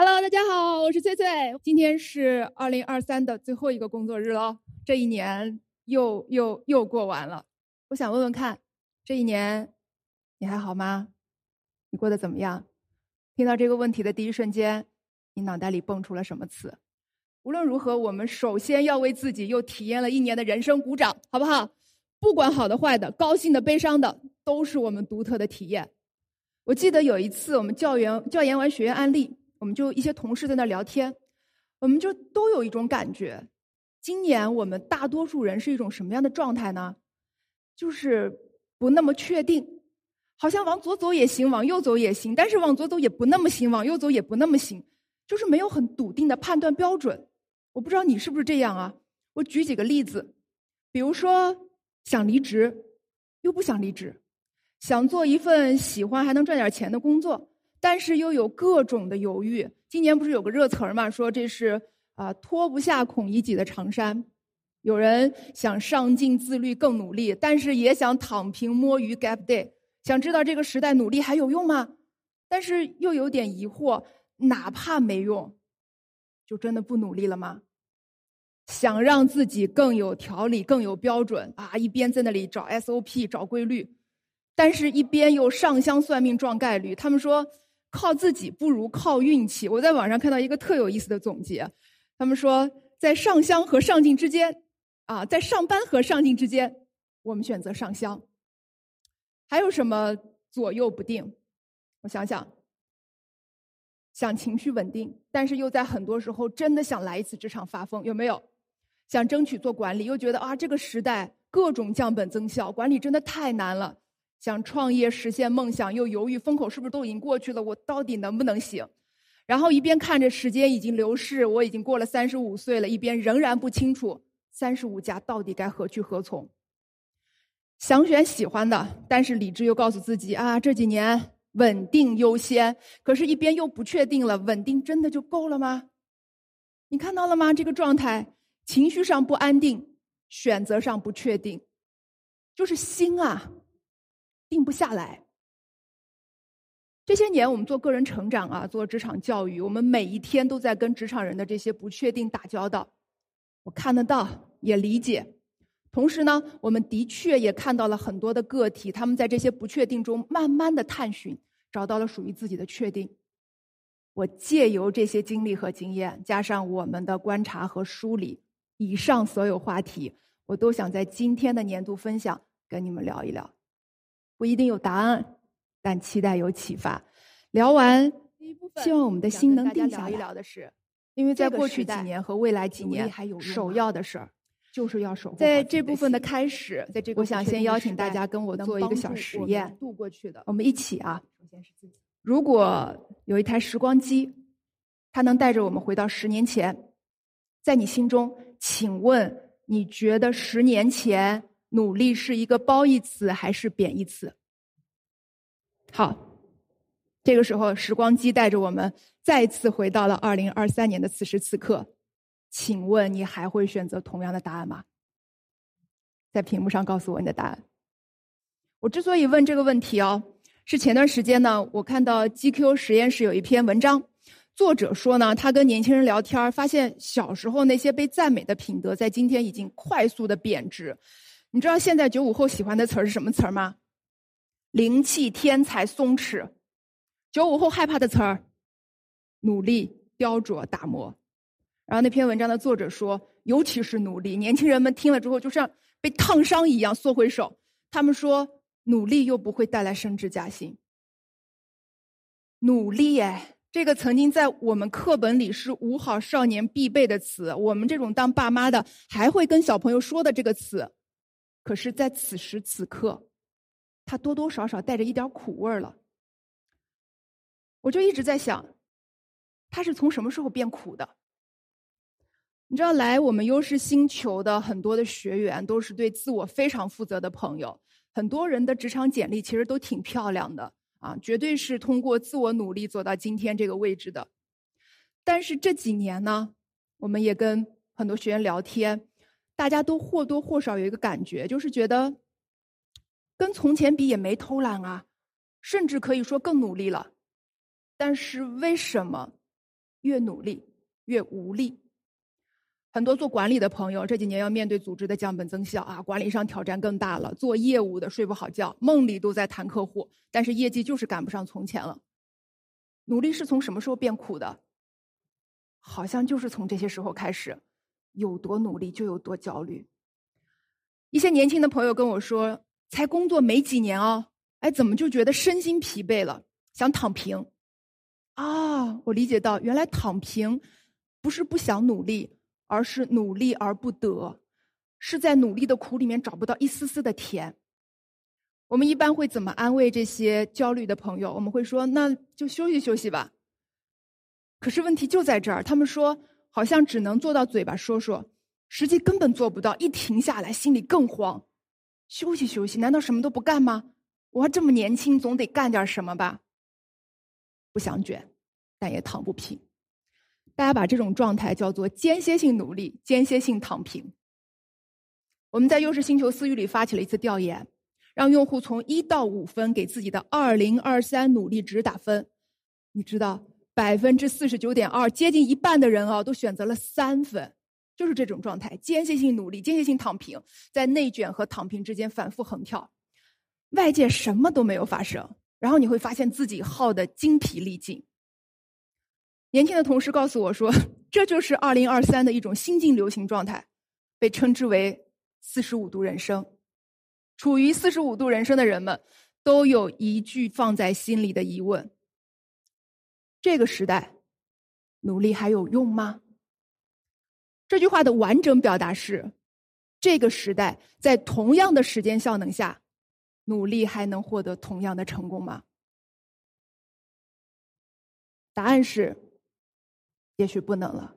Hello，大家好，我是翠翠。今天是二零二三的最后一个工作日了，这一年又又又过完了。我想问问看，这一年你还好吗？你过得怎么样？听到这个问题的第一瞬间，你脑袋里蹦出了什么词？无论如何，我们首先要为自己又体验了一年的人生鼓掌，好不好？不管好的坏的，高兴的悲伤的，都是我们独特的体验。我记得有一次我们教员教研完学院案例。我们就一些同事在那聊天，我们就都有一种感觉，今年我们大多数人是一种什么样的状态呢？就是不那么确定，好像往左走也行，往右走也行，但是往左走也不那么行，往右走也不那么行，就是没有很笃定的判断标准。我不知道你是不是这样啊？我举几个例子，比如说想离职，又不想离职；想做一份喜欢还能赚点钱的工作。但是又有各种的犹豫。今年不是有个热词儿嘛，说这是啊脱不下孔乙己的长衫。有人想上进自律更努力，但是也想躺平摸鱼 gap day。想知道这个时代努力还有用吗？但是又有点疑惑，哪怕没用，就真的不努力了吗？想让自己更有条理、更有标准啊，一边在那里找 SOP 找规律，但是一边又上香算命撞概率。他们说。靠自己不如靠运气。我在网上看到一个特有意思的总结，他们说，在上香和上进之间，啊，在上班和上进之间，我们选择上香。还有什么左右不定？我想想，想情绪稳定，但是又在很多时候真的想来一次职场发疯，有没有？想争取做管理，又觉得啊，这个时代各种降本增效，管理真的太难了。想创业实现梦想，又犹豫风口是不是都已经过去了？我到底能不能行？然后一边看着时间已经流逝，我已经过了三十五岁了，一边仍然不清楚三十五加到底该何去何从。想选喜欢的，但是理智又告诉自己啊，这几年稳定优先。可是，一边又不确定了，稳定真的就够了吗？你看到了吗？这个状态，情绪上不安定，选择上不确定，就是心啊。定不下来。这些年，我们做个人成长啊，做职场教育，我们每一天都在跟职场人的这些不确定打交道。我看得到，也理解。同时呢，我们的确也看到了很多的个体，他们在这些不确定中慢慢的探寻，找到了属于自己的确定。我借由这些经历和经验，加上我们的观察和梳理，以上所有话题，我都想在今天的年度分享跟你们聊一聊。不一定有答案，但期待有启发。聊完，希望我们的心能定下来。因为在过去几年和未来几年，首要的事儿就是要守护。在这部分的开始，在这个我想先邀请大家跟我做一个小实验。度过去的，我们一起啊。如果有一台时光机，它能带着我们回到十年前，在你心中，请问你觉得十年前？努力是一个褒义词还是贬义词？好，这个时候时光机带着我们再次回到了二零二三年的此时此刻，请问你还会选择同样的答案吗？在屏幕上告诉我你的答案。我之所以问这个问题哦，是前段时间呢，我看到 GQ 实验室有一篇文章，作者说呢，他跟年轻人聊天发现小时候那些被赞美的品德，在今天已经快速的贬值。你知道现在九五后喜欢的词儿是什么词儿吗？灵气、天才、松弛。九五后害怕的词儿，努力、雕琢、打磨。然后那篇文章的作者说，尤其是努力，年轻人们听了之后就像被烫伤一样缩回手。他们说，努力又不会带来升职加薪。努力哎，这个曾经在我们课本里是五好少年必备的词，我们这种当爸妈的还会跟小朋友说的这个词。可是，在此时此刻，他多多少少带着一点苦味儿了。我就一直在想，他是从什么时候变苦的？你知道，来我们优势星球的很多的学员都是对自我非常负责的朋友，很多人的职场简历其实都挺漂亮的啊，绝对是通过自我努力走到今天这个位置的。但是这几年呢，我们也跟很多学员聊天。大家都或多或少有一个感觉，就是觉得跟从前比也没偷懒啊，甚至可以说更努力了。但是为什么越努力越无力。很多做管理的朋友这几年要面对组织的降本增效啊，管理上挑战更大了。做业务的睡不好觉，梦里都在谈客户，但是业绩就是赶不上从前了。努力是从什么时候变苦的？好像就是从这些时候开始，有多努力就有多焦虑。一些年轻的朋友跟我说，才工作没几年哦，哎，怎么就觉得身心疲惫了，想躺平？啊，我理解到，原来躺平不是不想努力。而是努力而不得，是在努力的苦里面找不到一丝丝的甜。我们一般会怎么安慰这些焦虑的朋友？我们会说：“那就休息休息吧。”可是问题就在这儿，他们说好像只能做到嘴巴说说，实际根本做不到。一停下来，心里更慌。休息休息，难道什么都不干吗？我还这么年轻，总得干点什么吧？不想卷，但也躺不平。大家把这种状态叫做间歇性努力、间歇性躺平。我们在优势星球私域里发起了一次调研，让用户从一到五分给自己的二零二三努力值打分。你知道，百分之四十九点二，接近一半的人啊，都选择了三分，就是这种状态：间歇性努力、间歇性躺平，在内卷和躺平之间反复横跳。外界什么都没有发生，然后你会发现自己耗得精疲力尽。年轻的同事告诉我说：“ 这就是二零二三的一种新晋流行状态，被称之为‘四十五度人生’。处于四十五度人生的人们，都有一句放在心里的疑问：这个时代，努力还有用吗？这句话的完整表达是：这个时代在同样的时间效能下，努力还能获得同样的成功吗？答案是。”也许不能了。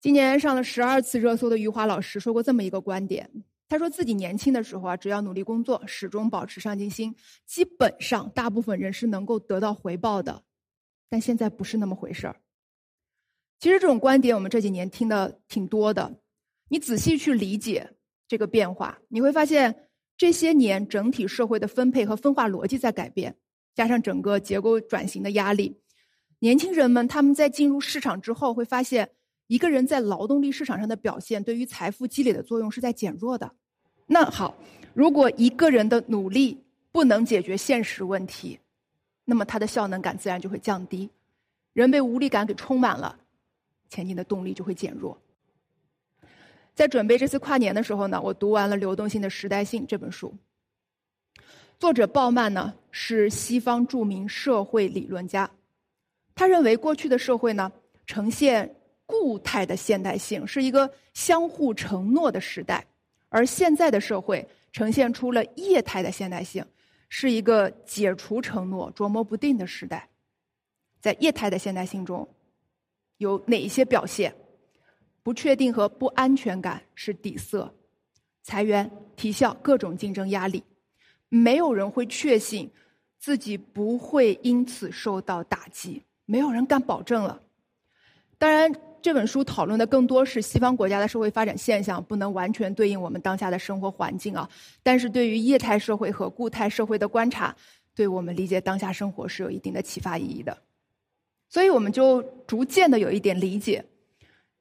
今年上了十二次热搜的余华老师说过这么一个观点：他说自己年轻的时候啊，只要努力工作，始终保持上进心，基本上大部分人是能够得到回报的。但现在不是那么回事儿。其实这种观点我们这几年听的挺多的。你仔细去理解这个变化，你会发现这些年整体社会的分配和分化逻辑在改变，加上整个结构转型的压力。年轻人们他们在进入市场之后，会发现一个人在劳动力市场上的表现对于财富积累的作用是在减弱的。那好，如果一个人的努力不能解决现实问题，那么他的效能感自然就会降低，人被无力感给充满了，前进的动力就会减弱。在准备这次跨年的时候呢，我读完了《流动性的时代性》这本书，作者鲍曼呢是西方著名社会理论家。他认为，过去的社会呢，呈现固态的现代性，是一个相互承诺的时代；而现在的社会呈现出了液态的现代性，是一个解除承诺、琢磨不定的时代。在液态的现代性中，有哪一些表现？不确定和不安全感是底色，裁员、提效、各种竞争压力，没有人会确信自己不会因此受到打击。没有人敢保证了。当然，这本书讨论的更多是西方国家的社会发展现象，不能完全对应我们当下的生活环境啊。但是对于液态社会和固态社会的观察，对我们理解当下生活是有一定的启发意义的。所以我们就逐渐的有一点理解，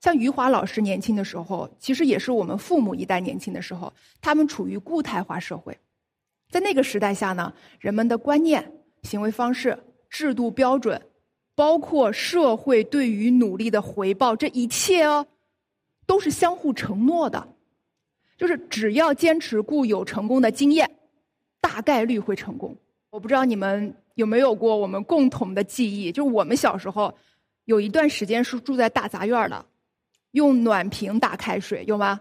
像余华老师年轻的时候，其实也是我们父母一代年轻的时候，他们处于固态化社会，在那个时代下呢，人们的观念、行为方式、制度标准。包括社会对于努力的回报，这一切哦，都是相互承诺的。就是只要坚持固有成功的经验，大概率会成功。我不知道你们有没有过我们共同的记忆，就是我们小时候有一段时间是住在大杂院的，用暖瓶打开水，有吗？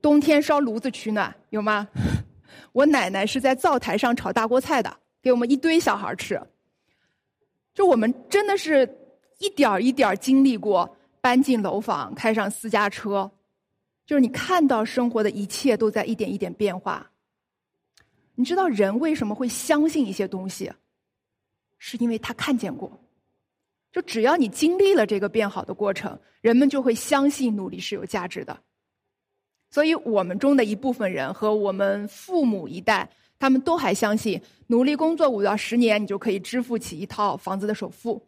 冬天烧炉子取暖，有吗？我奶奶是在灶台上炒大锅菜的，给我们一堆小孩吃。就我们真的是一点一点经历过搬进楼房、开上私家车，就是你看到生活的一切都在一点一点变化。你知道人为什么会相信一些东西？是因为他看见过。就只要你经历了这个变好的过程，人们就会相信努力是有价值的。所以我们中的一部分人和我们父母一代。他们都还相信，努力工作五到十年，你就可以支付起一套房子的首付。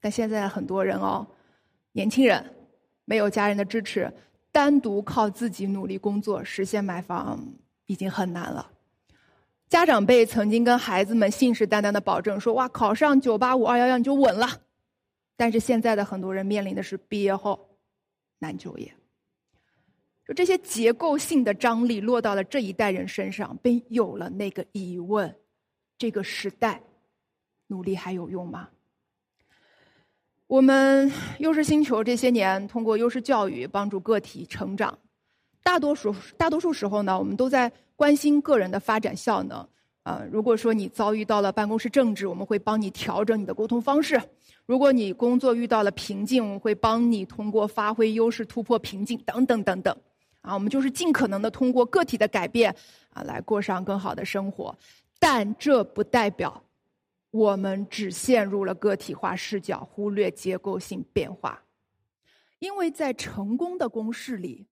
但现在很多人哦，年轻人没有家人的支持，单独靠自己努力工作实现买房已经很难了。家长辈曾经跟孩子们信誓旦旦的保证说：“哇，考上九八五二幺幺你就稳了。”但是现在的很多人面临的是毕业后难就业。这些结构性的张力落到了这一代人身上，便有了那个疑问：这个时代努力还有用吗？我们优势星球这些年通过优势教育帮助个体成长，大多数大多数时候呢，我们都在关心个人的发展效能。啊，如果说你遭遇到了办公室政治，我们会帮你调整你的沟通方式；如果你工作遇到了瓶颈，我们会帮你通过发挥优势突破瓶颈，等等等等。啊，我们就是尽可能的通过个体的改变，啊，来过上更好的生活。但这不代表。我们只陷入了个体化视角，忽略结构性变化。因为在成功的公式里，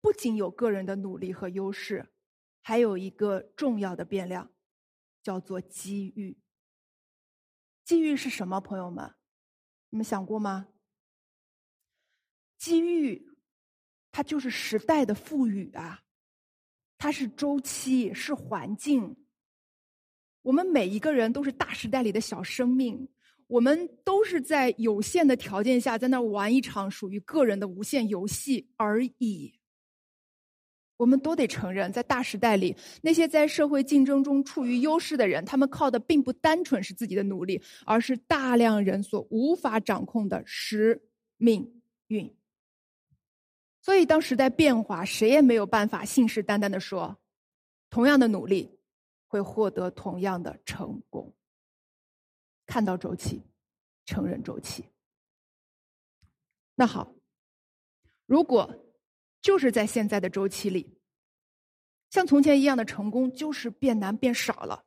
不仅有个人的努力和优势，还有一个重要的变量，叫做机遇。机遇是什么，朋友们？你们想过吗？机遇，它就是时代的赋予啊，它是周期，是环境。我们每一个人都是大时代里的小生命，我们都是在有限的条件下在那玩一场属于个人的无限游戏而已。我们都得承认，在大时代里，那些在社会竞争中处于优势的人，他们靠的并不单纯是自己的努力，而是大量人所无法掌控的时命运。所以，当时代变化，谁也没有办法信誓旦旦的说，同样的努力。会获得同样的成功。看到周期，承认周期。那好，如果就是在现在的周期里，像从前一样的成功就是变难变少了，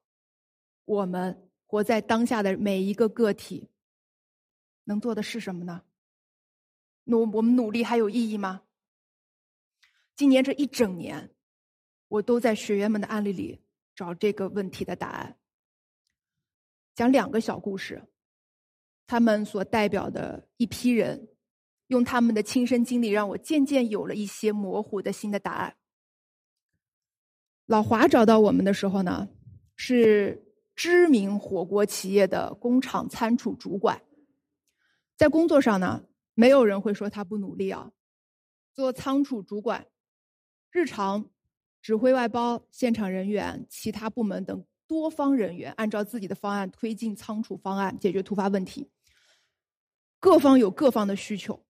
我们活在当下的每一个个体能做的是什么呢？努我们努力还有意义吗？今年这一整年，我都在学员们的案例里。找这个问题的答案，讲两个小故事，他们所代表的一批人，用他们的亲身经历，让我渐渐有了一些模糊的新的答案。老华找到我们的时候呢，是知名火锅企业的工厂仓储主管，在工作上呢，没有人会说他不努力啊，做仓储主管，日常。指挥外包、现场人员、其他部门等多方人员，按照自己的方案推进仓储方案，解决突发问题。各方有各方的需求，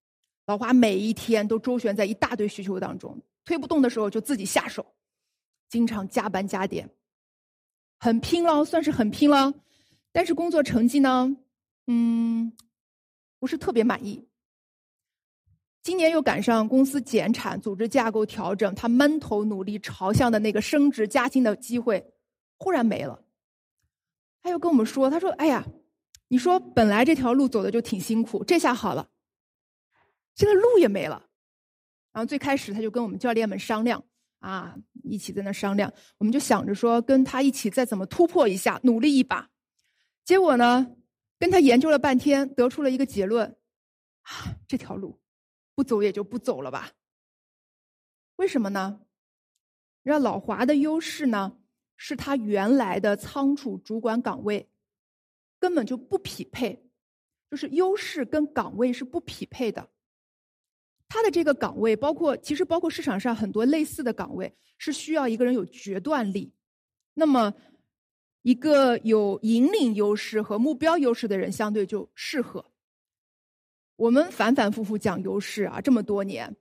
老华每一天都周旋在一大堆需求当中，推不动的时候就自己下手，经常加班加点，很拼了，算是很拼了。但是工作成绩呢，嗯，不是特别满意。今年又赶上公司减产、组织架构调整，他闷头努力朝向的那个升职加薪的机会，忽然没了。他又跟我们说：“他说，哎呀，你说本来这条路走的就挺辛苦，这下好了，现在路也没了。”然后最开始他就跟我们教练们商量，啊，一起在那商量，我们就想着说跟他一起再怎么突破一下，努力一把。结果呢，跟他研究了半天，得出了一个结论：啊，这条路。不走也就不走了吧？为什么呢？让老华的优势呢，是他原来的仓储主管岗位根本就不匹配，就是优势跟岗位是不匹配的。他的这个岗位，包括其实包括市场上很多类似的岗位，是需要一个人有决断力。那么，一个有引领优势和目标优势的人，相对就适合。我们反反复复讲优势啊，这么多年，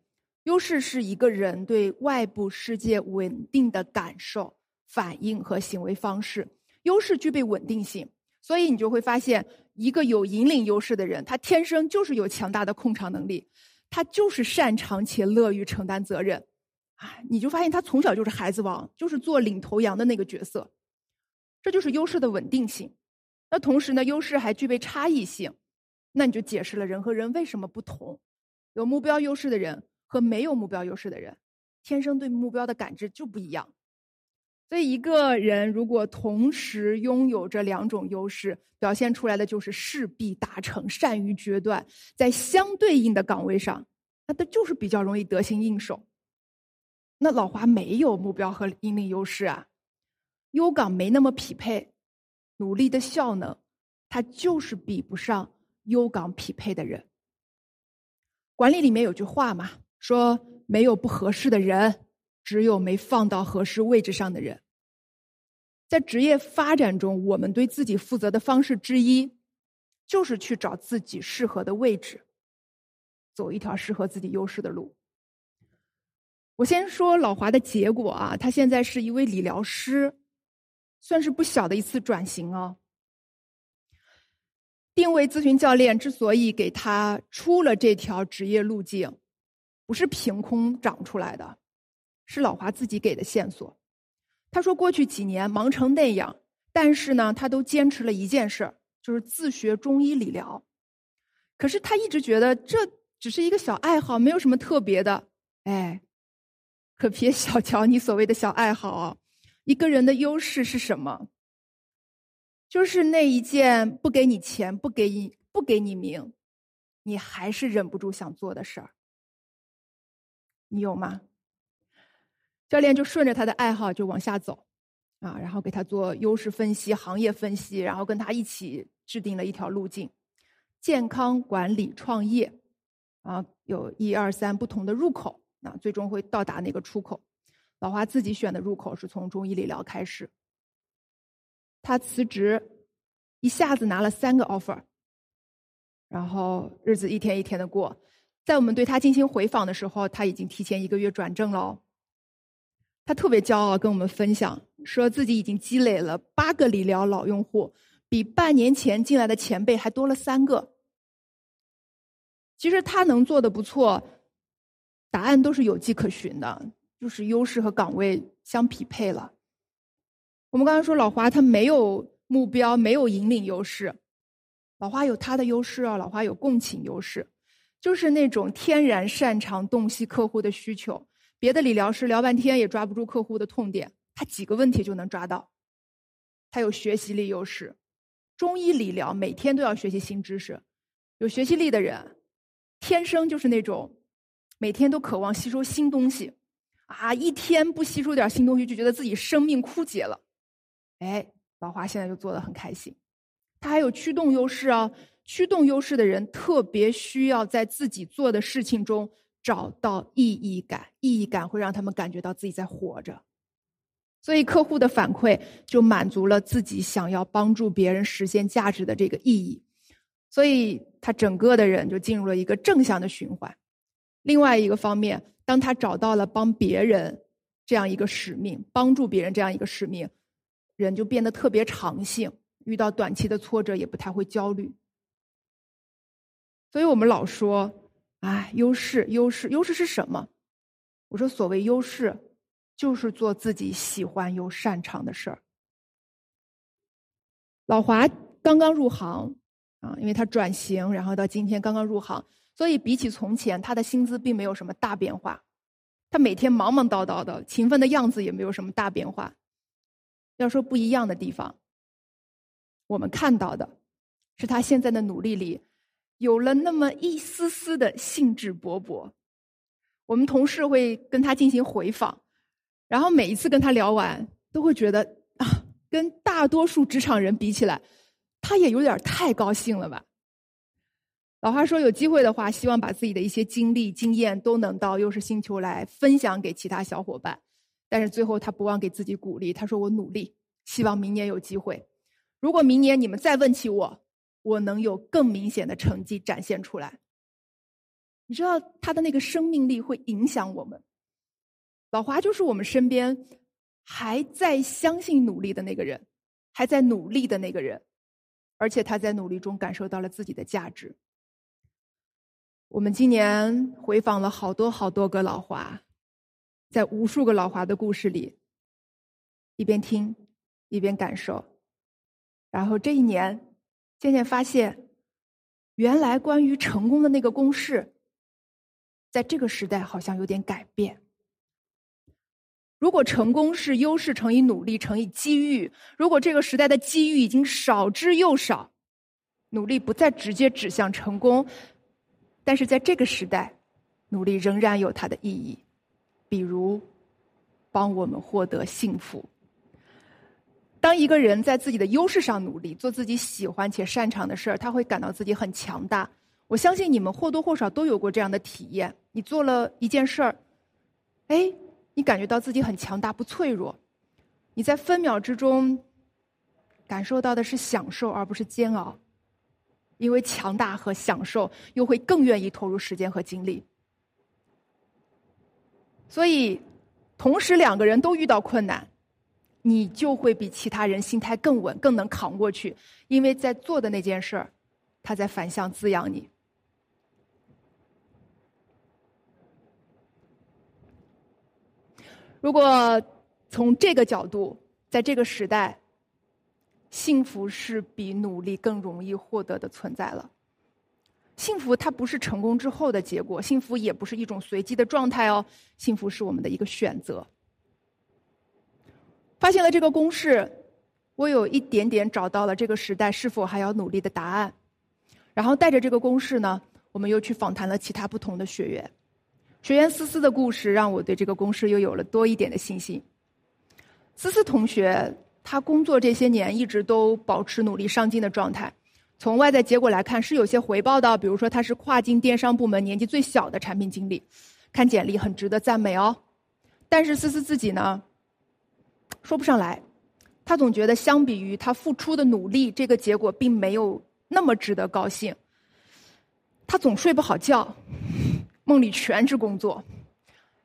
优势是一个人对外部世界稳定的感受、反应和行为方式。优势具备稳定性，所以你就会发现，一个有引领优势的人，他天生就是有强大的控场能力，他就是擅长且乐于承担责任。啊，你就发现他从小就是孩子王，就是做领头羊的那个角色。这就是优势的稳定性。那同时呢，优势还具备差异性。那你就解释了人和人为什么不同，有目标优势的人和没有目标优势的人，天生对目标的感知就不一样。所以，一个人如果同时拥有这两种优势，表现出来的就是势必达成、善于决断，在相对应的岗位上，那他就是比较容易得心应手。那老华没有目标和引领优势啊，优岗没那么匹配，努力的效能，他就是比不上优岗匹配的人。管理里面有句话嘛，说没有不合适的人，只有没放到合适位置上的人。在职业发展中，我们对自己负责的方式之一，就是去找自己适合的位置，走一条适合自己优势的路。我先说老华的结果啊，他现在是一位理疗师，算是不小的一次转型啊。定位咨询教练之所以给他出了这条职业路径，不是凭空长出来的，是老华自己给的线索。他说：“过去几年忙成那样，但是呢，他都坚持了一件事，就是自学中医理疗。可是他一直觉得这只是一个小爱好，没有什么特别的。哎，可别小瞧你所谓的小爱好。一个人的优势是什么？就是那一件不给你钱、不给你、不给你名，你还是忍不住想做的事儿。你有吗？”教练就顺着他的爱好就往下走，啊，然后给他做优势分析、行业分析，然后跟他一起制定了一条路径：健康管理创业，啊，有一二三不同的入口，那最终会到达那个出口。老华自己选的入口是从中医理疗开始。他辞职，一下子拿了三个 offer，然后日子一天一天的过。在我们对他进行回访的时候，他已经提前一个月转正了。他特别骄傲，跟我们分享，说自己已经积累了八个理疗老用户，比半年前进来的前辈还多了三个。其实他能做的不错，答案都是有迹可循的，就是优势和岗位相匹配了。我们刚才说老华他没有目标，没有引领优势，老华有他的优势啊，老华有共情优势，就是那种天然擅长洞悉客户的需求。别的理疗师聊半天也抓不住客户的痛点，他几个问题就能抓到。他有学习力优势，中医理疗每天都要学习新知识，有学习力的人，天生就是那种每天都渴望吸收新东西，啊，一天不吸收点新东西就觉得自己生命枯竭了。哎，老华现在就做的很开心。他还有驱动优势啊，驱动优势的人特别需要在自己做的事情中。找到意义感，意义感会让他们感觉到自己在活着，所以客户的反馈就满足了自己想要帮助别人实现价值的这个意义，所以他整个的人就进入了一个正向的循环。另外一个方面，当他找到了帮别人这样一个使命，帮助别人这样一个使命，人就变得特别长性，遇到短期的挫折也不太会焦虑。所以我们老说。哎，优势，优势，优势是什么？我说，所谓优势，就是做自己喜欢又擅长的事儿。老华刚刚入行啊，因为他转型，然后到今天刚刚入行，所以比起从前，他的薪资并没有什么大变化。他每天忙忙叨叨的，勤奋的样子也没有什么大变化。要说不一样的地方，我们看到的是他现在的努力里。有了那么一丝丝的兴致勃勃，我们同事会跟他进行回访，然后每一次跟他聊完，都会觉得啊，跟大多数职场人比起来，他也有点太高兴了吧。老话说，有机会的话，希望把自己的一些经历、经验都能到优是星球来分享给其他小伙伴。但是最后，他不忘给自己鼓励，他说：“我努力，希望明年有机会。如果明年你们再问起我。”我能有更明显的成绩展现出来。你知道他的那个生命力会影响我们。老华就是我们身边还在相信努力的那个人，还在努力的那个人，而且他在努力中感受到了自己的价值。我们今年回访了好多好多个老华，在无数个老华的故事里，一边听一边感受，然后这一年。渐渐发现，原来关于成功的那个公式，在这个时代好像有点改变。如果成功是优势乘以努力乘以机遇，如果这个时代的机遇已经少之又少，努力不再直接指向成功，但是在这个时代，努力仍然有它的意义，比如帮我们获得幸福。当一个人在自己的优势上努力，做自己喜欢且擅长的事儿，他会感到自己很强大。我相信你们或多或少都有过这样的体验：你做了一件事儿，哎，你感觉到自己很强大，不脆弱。你在分秒之中感受到的是享受，而不是煎熬。因为强大和享受，又会更愿意投入时间和精力。所以，同时两个人都遇到困难。你就会比其他人心态更稳，更能扛过去，因为在做的那件事儿，他在反向滋养你。如果从这个角度，在这个时代，幸福是比努力更容易获得的存在了。幸福它不是成功之后的结果，幸福也不是一种随机的状态哦，幸福是我们的一个选择。发现了这个公式，我有一点点找到了这个时代是否还要努力的答案。然后带着这个公式呢，我们又去访谈了其他不同的学员。学员思思的故事让我对这个公式又有了多一点的信心。思思同学，他工作这些年一直都保持努力上进的状态。从外在结果来看是有些回报的，比如说他是跨境电商部门年纪最小的产品经理，看简历很值得赞美哦。但是思思自己呢？说不上来，他总觉得相比于他付出的努力，这个结果并没有那么值得高兴。他总睡不好觉，梦里全是工作，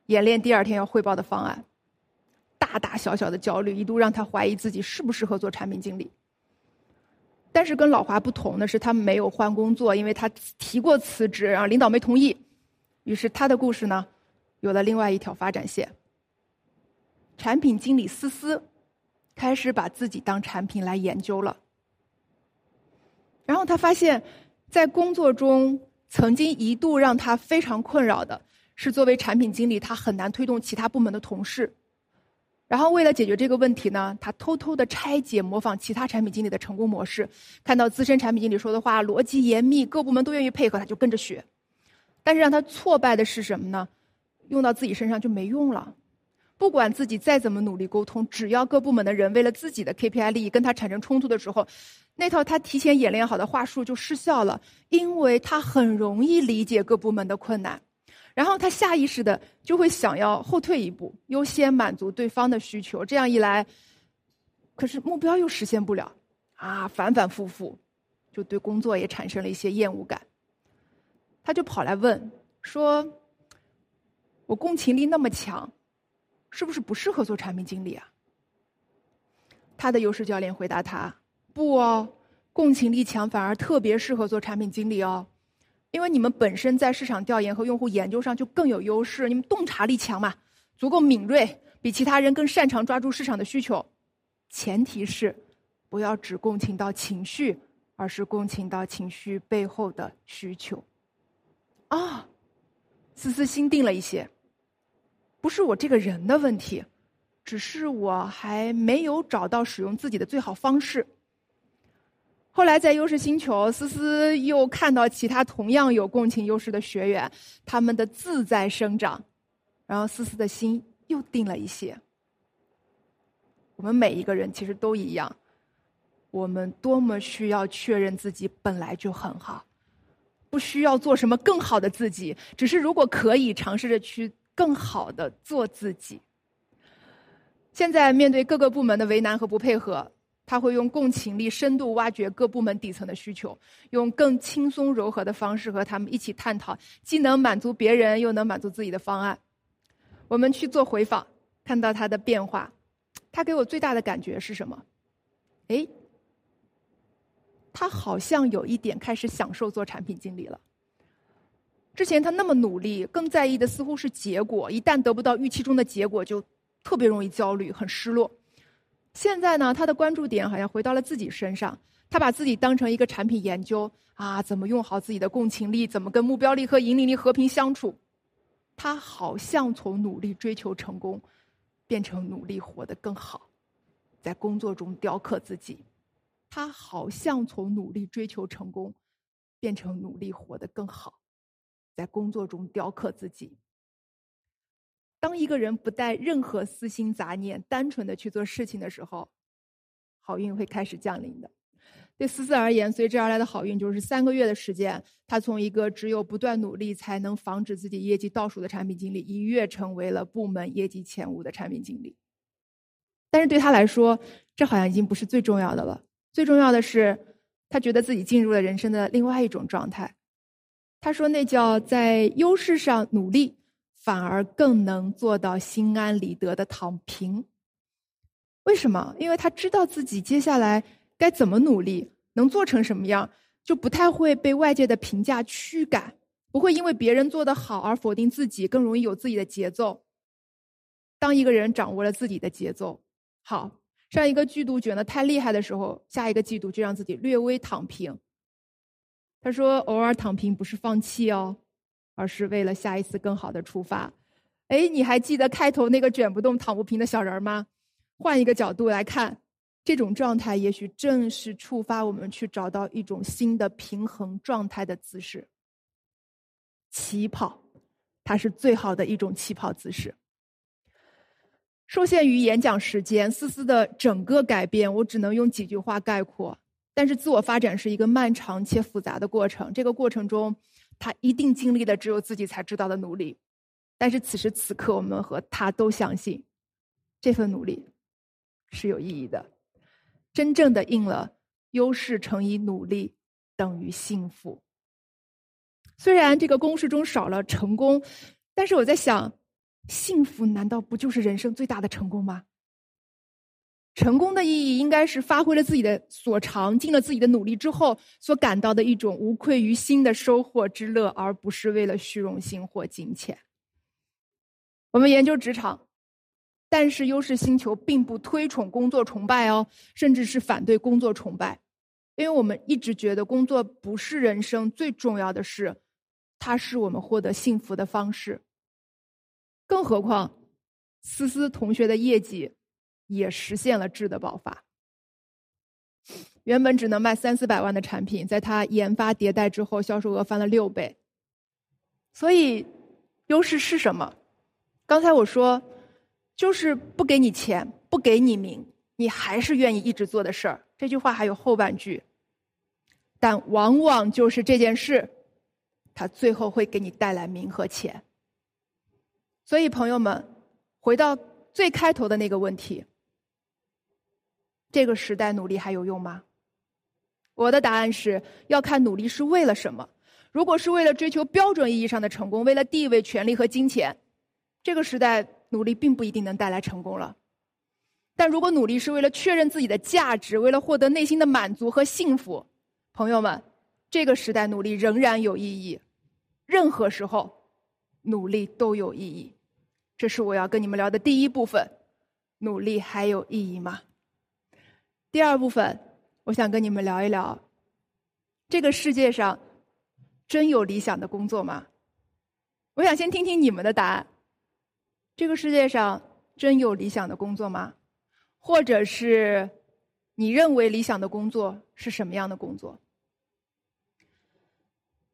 演练第二天要汇报的方案，大大小小的焦虑一度让他怀疑自己适不适合做产品经理。但是跟老华不同的是，他没有换工作，因为他提过辞职，然后领导没同意，于是他的故事呢，有了另外一条发展线。产品经理思思开始把自己当产品来研究了，然后他发现，在工作中曾经一度让他非常困扰的是，作为产品经理，他很难推动其他部门的同事。然后为了解决这个问题呢，他偷偷的拆解、模仿其他产品经理的成功模式，看到资深产品经理说的话逻辑严密，各部门都愿意配合，他就跟着学。但是让他挫败的是什么呢？用到自己身上就没用了。不管自己再怎么努力沟通，只要各部门的人为了自己的 KPI 利益跟他产生冲突的时候，那套他提前演练好的话术就失效了，因为他很容易理解各部门的困难，然后他下意识的就会想要后退一步，优先满足对方的需求。这样一来，可是目标又实现不了，啊，反反复复，就对工作也产生了一些厌恶感。他就跑来问说：“我共情力那么强。”是不是不适合做产品经理啊？他的优势教练回答他：“不哦，共情力强反而特别适合做产品经理哦，因为你们本身在市场调研和用户研究上就更有优势，你们洞察力强嘛，足够敏锐，比其他人更擅长抓住市场的需求。前提是不要只共情到情绪，而是共情到情绪背后的需求。”啊，思思心定了一些。不是我这个人的问题，只是我还没有找到使用自己的最好方式。后来在优势星球，思思又看到其他同样有共情优势的学员，他们的自在生长，然后思思的心又定了一些。我们每一个人其实都一样，我们多么需要确认自己本来就很好，不需要做什么更好的自己，只是如果可以尝试着去。更好的做自己。现在面对各个部门的为难和不配合，他会用共情力深度挖掘各部门底层的需求，用更轻松柔和的方式和他们一起探讨，既能满足别人又能满足自己的方案。我们去做回访，看到他的变化，他给我最大的感觉是什么？哎，他好像有一点开始享受做产品经理了。之前他那么努力，更在意的似乎是结果。一旦得不到预期中的结果，就特别容易焦虑、很失落。现在呢，他的关注点好像回到了自己身上。他把自己当成一个产品研究啊，怎么用好自己的共情力，怎么跟目标力和引领力和平相处。他好像从努力追求成功，变成努力活得更好，在工作中雕刻自己。他好像从努力追求成功，变成努力活得更好，在工作中雕刻自己。当一个人不带任何私心杂念，单纯的去做事情的时候，好运会开始降临的。对思思而言，随之而来的好运就是三个月的时间，他从一个只有不断努力才能防止自己业绩倒数的产品经理，一跃成为了部门业绩前五的产品经理。但是对他来说，这好像已经不是最重要的了。最重要的是，他觉得自己进入了人生的另外一种状态。他说：“那叫在优势上努力，反而更能做到心安理得的躺平。为什么？因为他知道自己接下来该怎么努力，能做成什么样，就不太会被外界的评价驱赶，不会因为别人做得好而否定自己，更容易有自己的节奏。当一个人掌握了自己的节奏，好。”上一个季度卷的太厉害的时候，下一个季度就让自己略微躺平。他说：“偶尔躺平不是放弃哦，而是为了下一次更好的出发。”哎，你还记得开头那个卷不动、躺不平的小人吗？换一个角度来看，这种状态也许正是触发我们去找到一种新的平衡状态的姿势。起跑，它是最好的一种起跑姿势。受限于演讲时间，思思的整个改变，我只能用几句话概括。但是，自我发展是一个漫长且复杂的过程。这个过程中，他一定经历了只有自己才知道的努力。但是，此时此刻，我们和他都相信，这份努力是有意义的，真正的应了“优势乘以努力等于幸福”。虽然这个公式中少了成功，但是我在想。幸福难道不就是人生最大的成功吗？成功的意义应该是发挥了自己的所长，尽了自己的努力之后所感到的一种无愧于心的收获之乐，而不是为了虚荣心或金钱。我们研究职场，但是优势星球并不推崇工作崇拜哦，甚至是反对工作崇拜，因为我们一直觉得工作不是人生最重要的事，它是我们获得幸福的方式。更何况，思思同学的业绩也实现了质的爆发。原本只能卖三四百万的产品，在它研发迭代之后，销售额翻了六倍。所以，优势是什么？刚才我说，就是不给你钱，不给你名，你还是愿意一直做的事儿。这句话还有后半句，但往往就是这件事，它最后会给你带来名和钱。所以，朋友们，回到最开头的那个问题：这个时代努力还有用吗？我的答案是要看努力是为了什么。如果是为了追求标准意义上的成功，为了地位、权力和金钱，这个时代努力并不一定能带来成功了。但如果努力是为了确认自己的价值，为了获得内心的满足和幸福，朋友们，这个时代努力仍然有意义。任何时候，努力都有意义。这是我要跟你们聊的第一部分，努力还有意义吗？第二部分，我想跟你们聊一聊，这个世界上真有理想的工作吗？我想先听听你们的答案。这个世界上真有理想的工作吗？或者是你认为理想的工作是什么样的工作？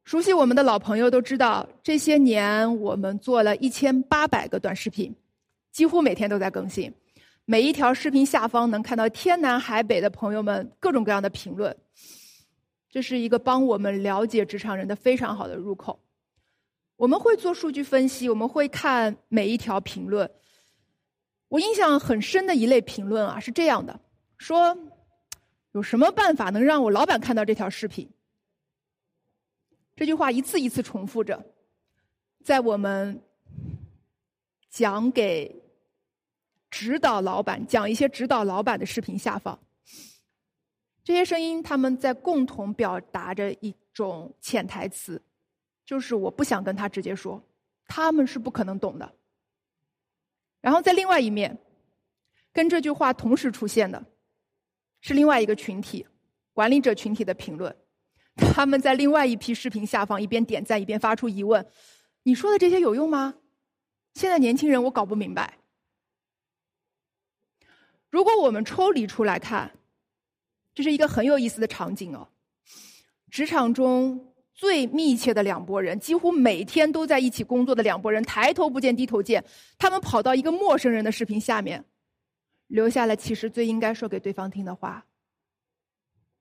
熟悉我们的老朋友都知道，这些年我们做了一千八百个短视频，几乎每天都在更新。每一条视频下方能看到天南海北的朋友们各种各样的评论，这是一个帮我们了解职场人的非常好的入口。我们会做数据分析，我们会看每一条评论。我印象很深的一类评论啊，是这样的：说有什么办法能让我老板看到这条视频？这句话一次一次重复着，在我们讲给指导老板讲一些指导老板的视频下方，这些声音他们在共同表达着一种潜台词，就是我不想跟他直接说，他们是不可能懂的。然后在另外一面，跟这句话同时出现的，是另外一个群体管理者群体的评论。他们在另外一批视频下方一边点赞一边发出疑问：“你说的这些有用吗？”现在年轻人我搞不明白。如果我们抽离出来看，这是一个很有意思的场景哦。职场中最密切的两拨人，几乎每天都在一起工作的两拨人，抬头不见低头见，他们跑到一个陌生人的视频下面，留下了其实最应该说给对方听的话。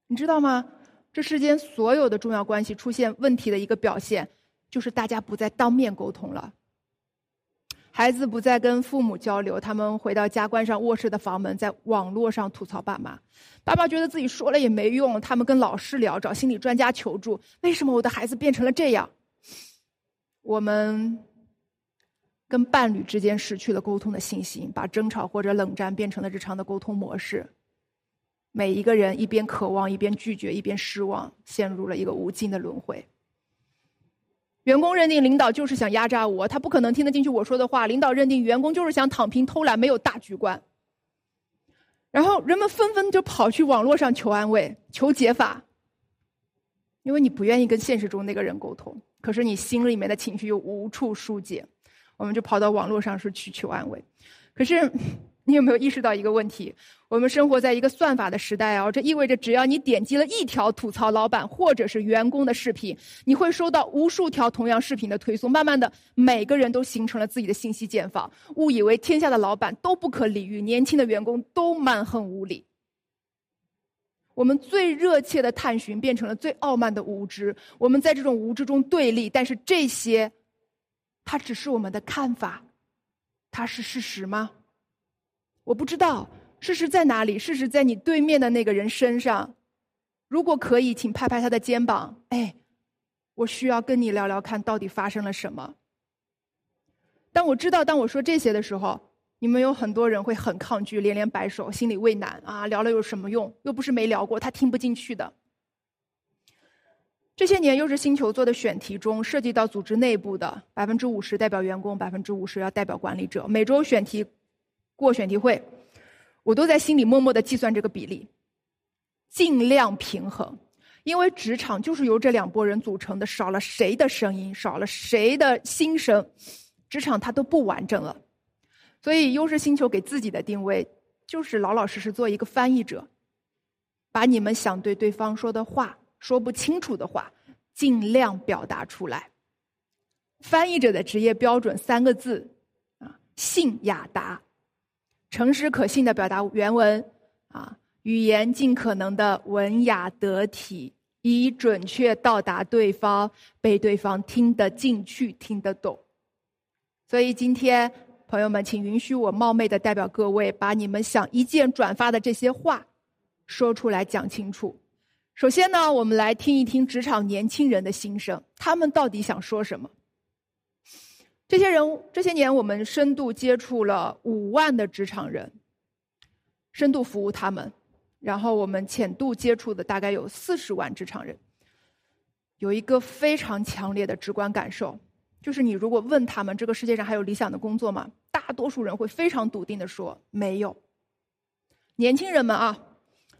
你知道吗？这世间所有的重要关系出现问题的一个表现，就是大家不再当面沟通了。孩子不再跟父母交流，他们回到家关上卧室的房门，在网络上吐槽爸妈。爸爸觉得自己说了也没用，他们跟老师聊，找心理专家求助。为什么我的孩子变成了这样？我们跟伴侣之间失去了沟通的信心，把争吵或者冷战变成了日常的沟通模式。每一个人一边渴望，一边拒绝，一边失望，陷入了一个无尽的轮回。员工认定领导就是想压榨我，他不可能听得进去我说的话。领导认定员工就是想躺平偷懒，没有大局观。然后人们纷纷就跑去网络上求安慰、求解法，因为你不愿意跟现实中那个人沟通，可是你心里面的情绪又无处疏解，我们就跑到网络上是去求安慰。可是。你有没有意识到一个问题？我们生活在一个算法的时代啊，这意味着只要你点击了一条吐槽老板或者是员工的视频，你会收到无数条同样视频的推送。慢慢的，每个人都形成了自己的信息茧房，误以为天下的老板都不可理喻，年轻的员工都蛮横无理。我们最热切的探寻变成了最傲慢的无知。我们在这种无知中对立，但是这些，它只是我们的看法，它是事实吗？我不知道事实在哪里，事实在你对面的那个人身上。如果可以，请拍拍他的肩膀。哎，我需要跟你聊聊，看到底发生了什么。当我知道，当我说这些的时候，你们有很多人会很抗拒，连连摆手，心里畏难啊！聊了有什么用？又不是没聊过，他听不进去的。这些年，又是星球做的选题中，涉及到组织内部的百分之五十代表员工，百分之五十要代表管理者。每周选题。过选题会，我都在心里默默的计算这个比例，尽量平衡，因为职场就是由这两拨人组成的，少了谁的声音，少了谁的心声，职场它都不完整了。所以，优势星球给自己的定位就是老老实实做一个翻译者，把你们想对对方说的话、说不清楚的话，尽量表达出来。翻译者的职业标准三个字啊：信雅达。诚实可信的表达原文，啊，语言尽可能的文雅得体，以准确到达对方，被对方听得进去、听得懂。所以今天，朋友们，请允许我冒昧的代表各位，把你们想一键转发的这些话说出来，讲清楚。首先呢，我们来听一听职场年轻人的心声，他们到底想说什么。这些人这些年，我们深度接触了五万的职场人，深度服务他们，然后我们浅度接触的大概有四十万职场人。有一个非常强烈的直观感受，就是你如果问他们这个世界上还有理想的工作吗？大多数人会非常笃定的说没有。年轻人们啊，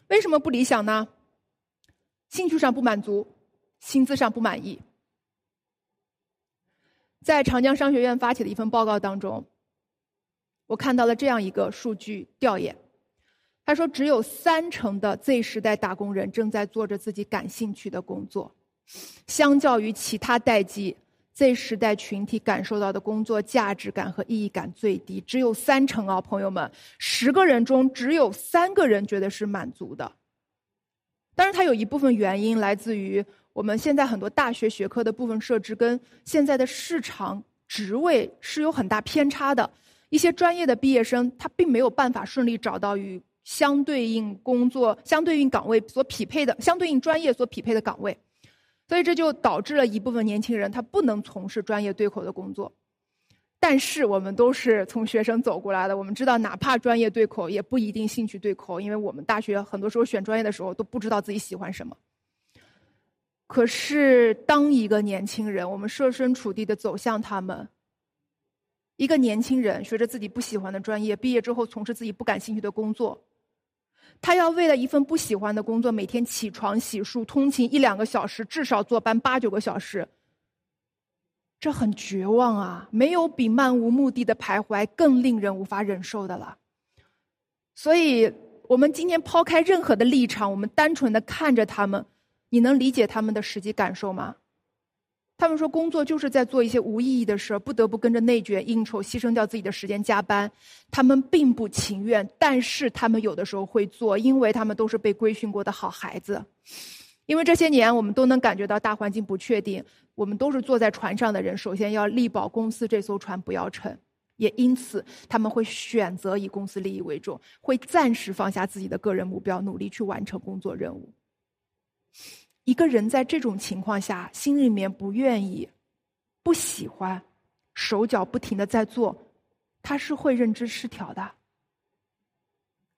为什么不理想呢？兴趣上不满足，薪资上不满意。在长江商学院发起的一份报告当中，我看到了这样一个数据调研。他说，只有三成的 Z 时代打工人正在做着自己感兴趣的工作。相较于其他代际，Z 时代群体感受到的工作价值感和意义感最低，只有三成啊，朋友们，十个人中只有三个人觉得是满足的。当然，它有一部分原因来自于。我们现在很多大学学科的部分设置跟现在的市场职位是有很大偏差的，一些专业的毕业生他并没有办法顺利找到与相对应工作、相对应岗位所匹配的、相对应专业所匹配的岗位，所以这就导致了一部分年轻人他不能从事专业对口的工作。但是我们都是从学生走过来的，我们知道哪怕专业对口也不一定兴趣对口，因为我们大学很多时候选专业的时候都不知道自己喜欢什么。可是，当一个年轻人，我们设身处地的走向他们，一个年轻人学着自己不喜欢的专业，毕业之后从事自己不感兴趣的工作，他要为了一份不喜欢的工作，每天起床、洗漱、通勤一两个小时，至少坐班八九个小时，这很绝望啊！没有比漫无目的的徘徊更令人无法忍受的了。所以，我们今天抛开任何的立场，我们单纯的看着他们，你能理解他们的实际感受吗？他们说，工作就是在做一些无意义的事儿，不得不跟着内卷、应酬，牺牲掉自己的时间加班。他们并不情愿，但是他们有的时候会做，因为他们都是被规训过的好孩子。因为这些年，我们都能感觉到大环境不确定，我们都是坐在船上的人，首先要力保公司这艘船不要沉。也因此，他们会选择以公司利益为重，会暂时放下自己的个人目标，努力去完成工作任务。一个人在这种情况下，心里面不愿意、不喜欢，手脚不停的在做，他是会认知失调的。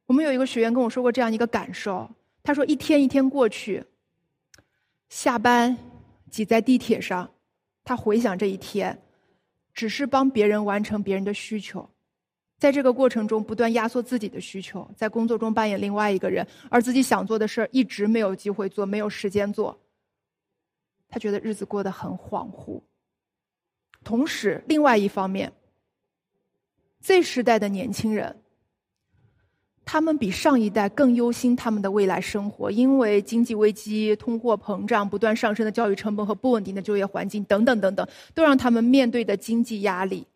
我们有一个学员跟我说过这样一个感受，他说一天一天过去，下班挤在地铁上，他回想这一天，只是帮别人完成别人的需求。在这个过程中，不断压缩自己的需求，在工作中扮演另外一个人，而自己想做的事儿一直没有机会做，没有时间做。他觉得日子过得很恍惚。同时，另外一方面，Z 时代的年轻人，他们比上一代更忧心他们的未来生活，因为经济危机、通货膨胀、不断上升的教育成本和不稳定的就业环境等等等等，都让他们面对的经济压力。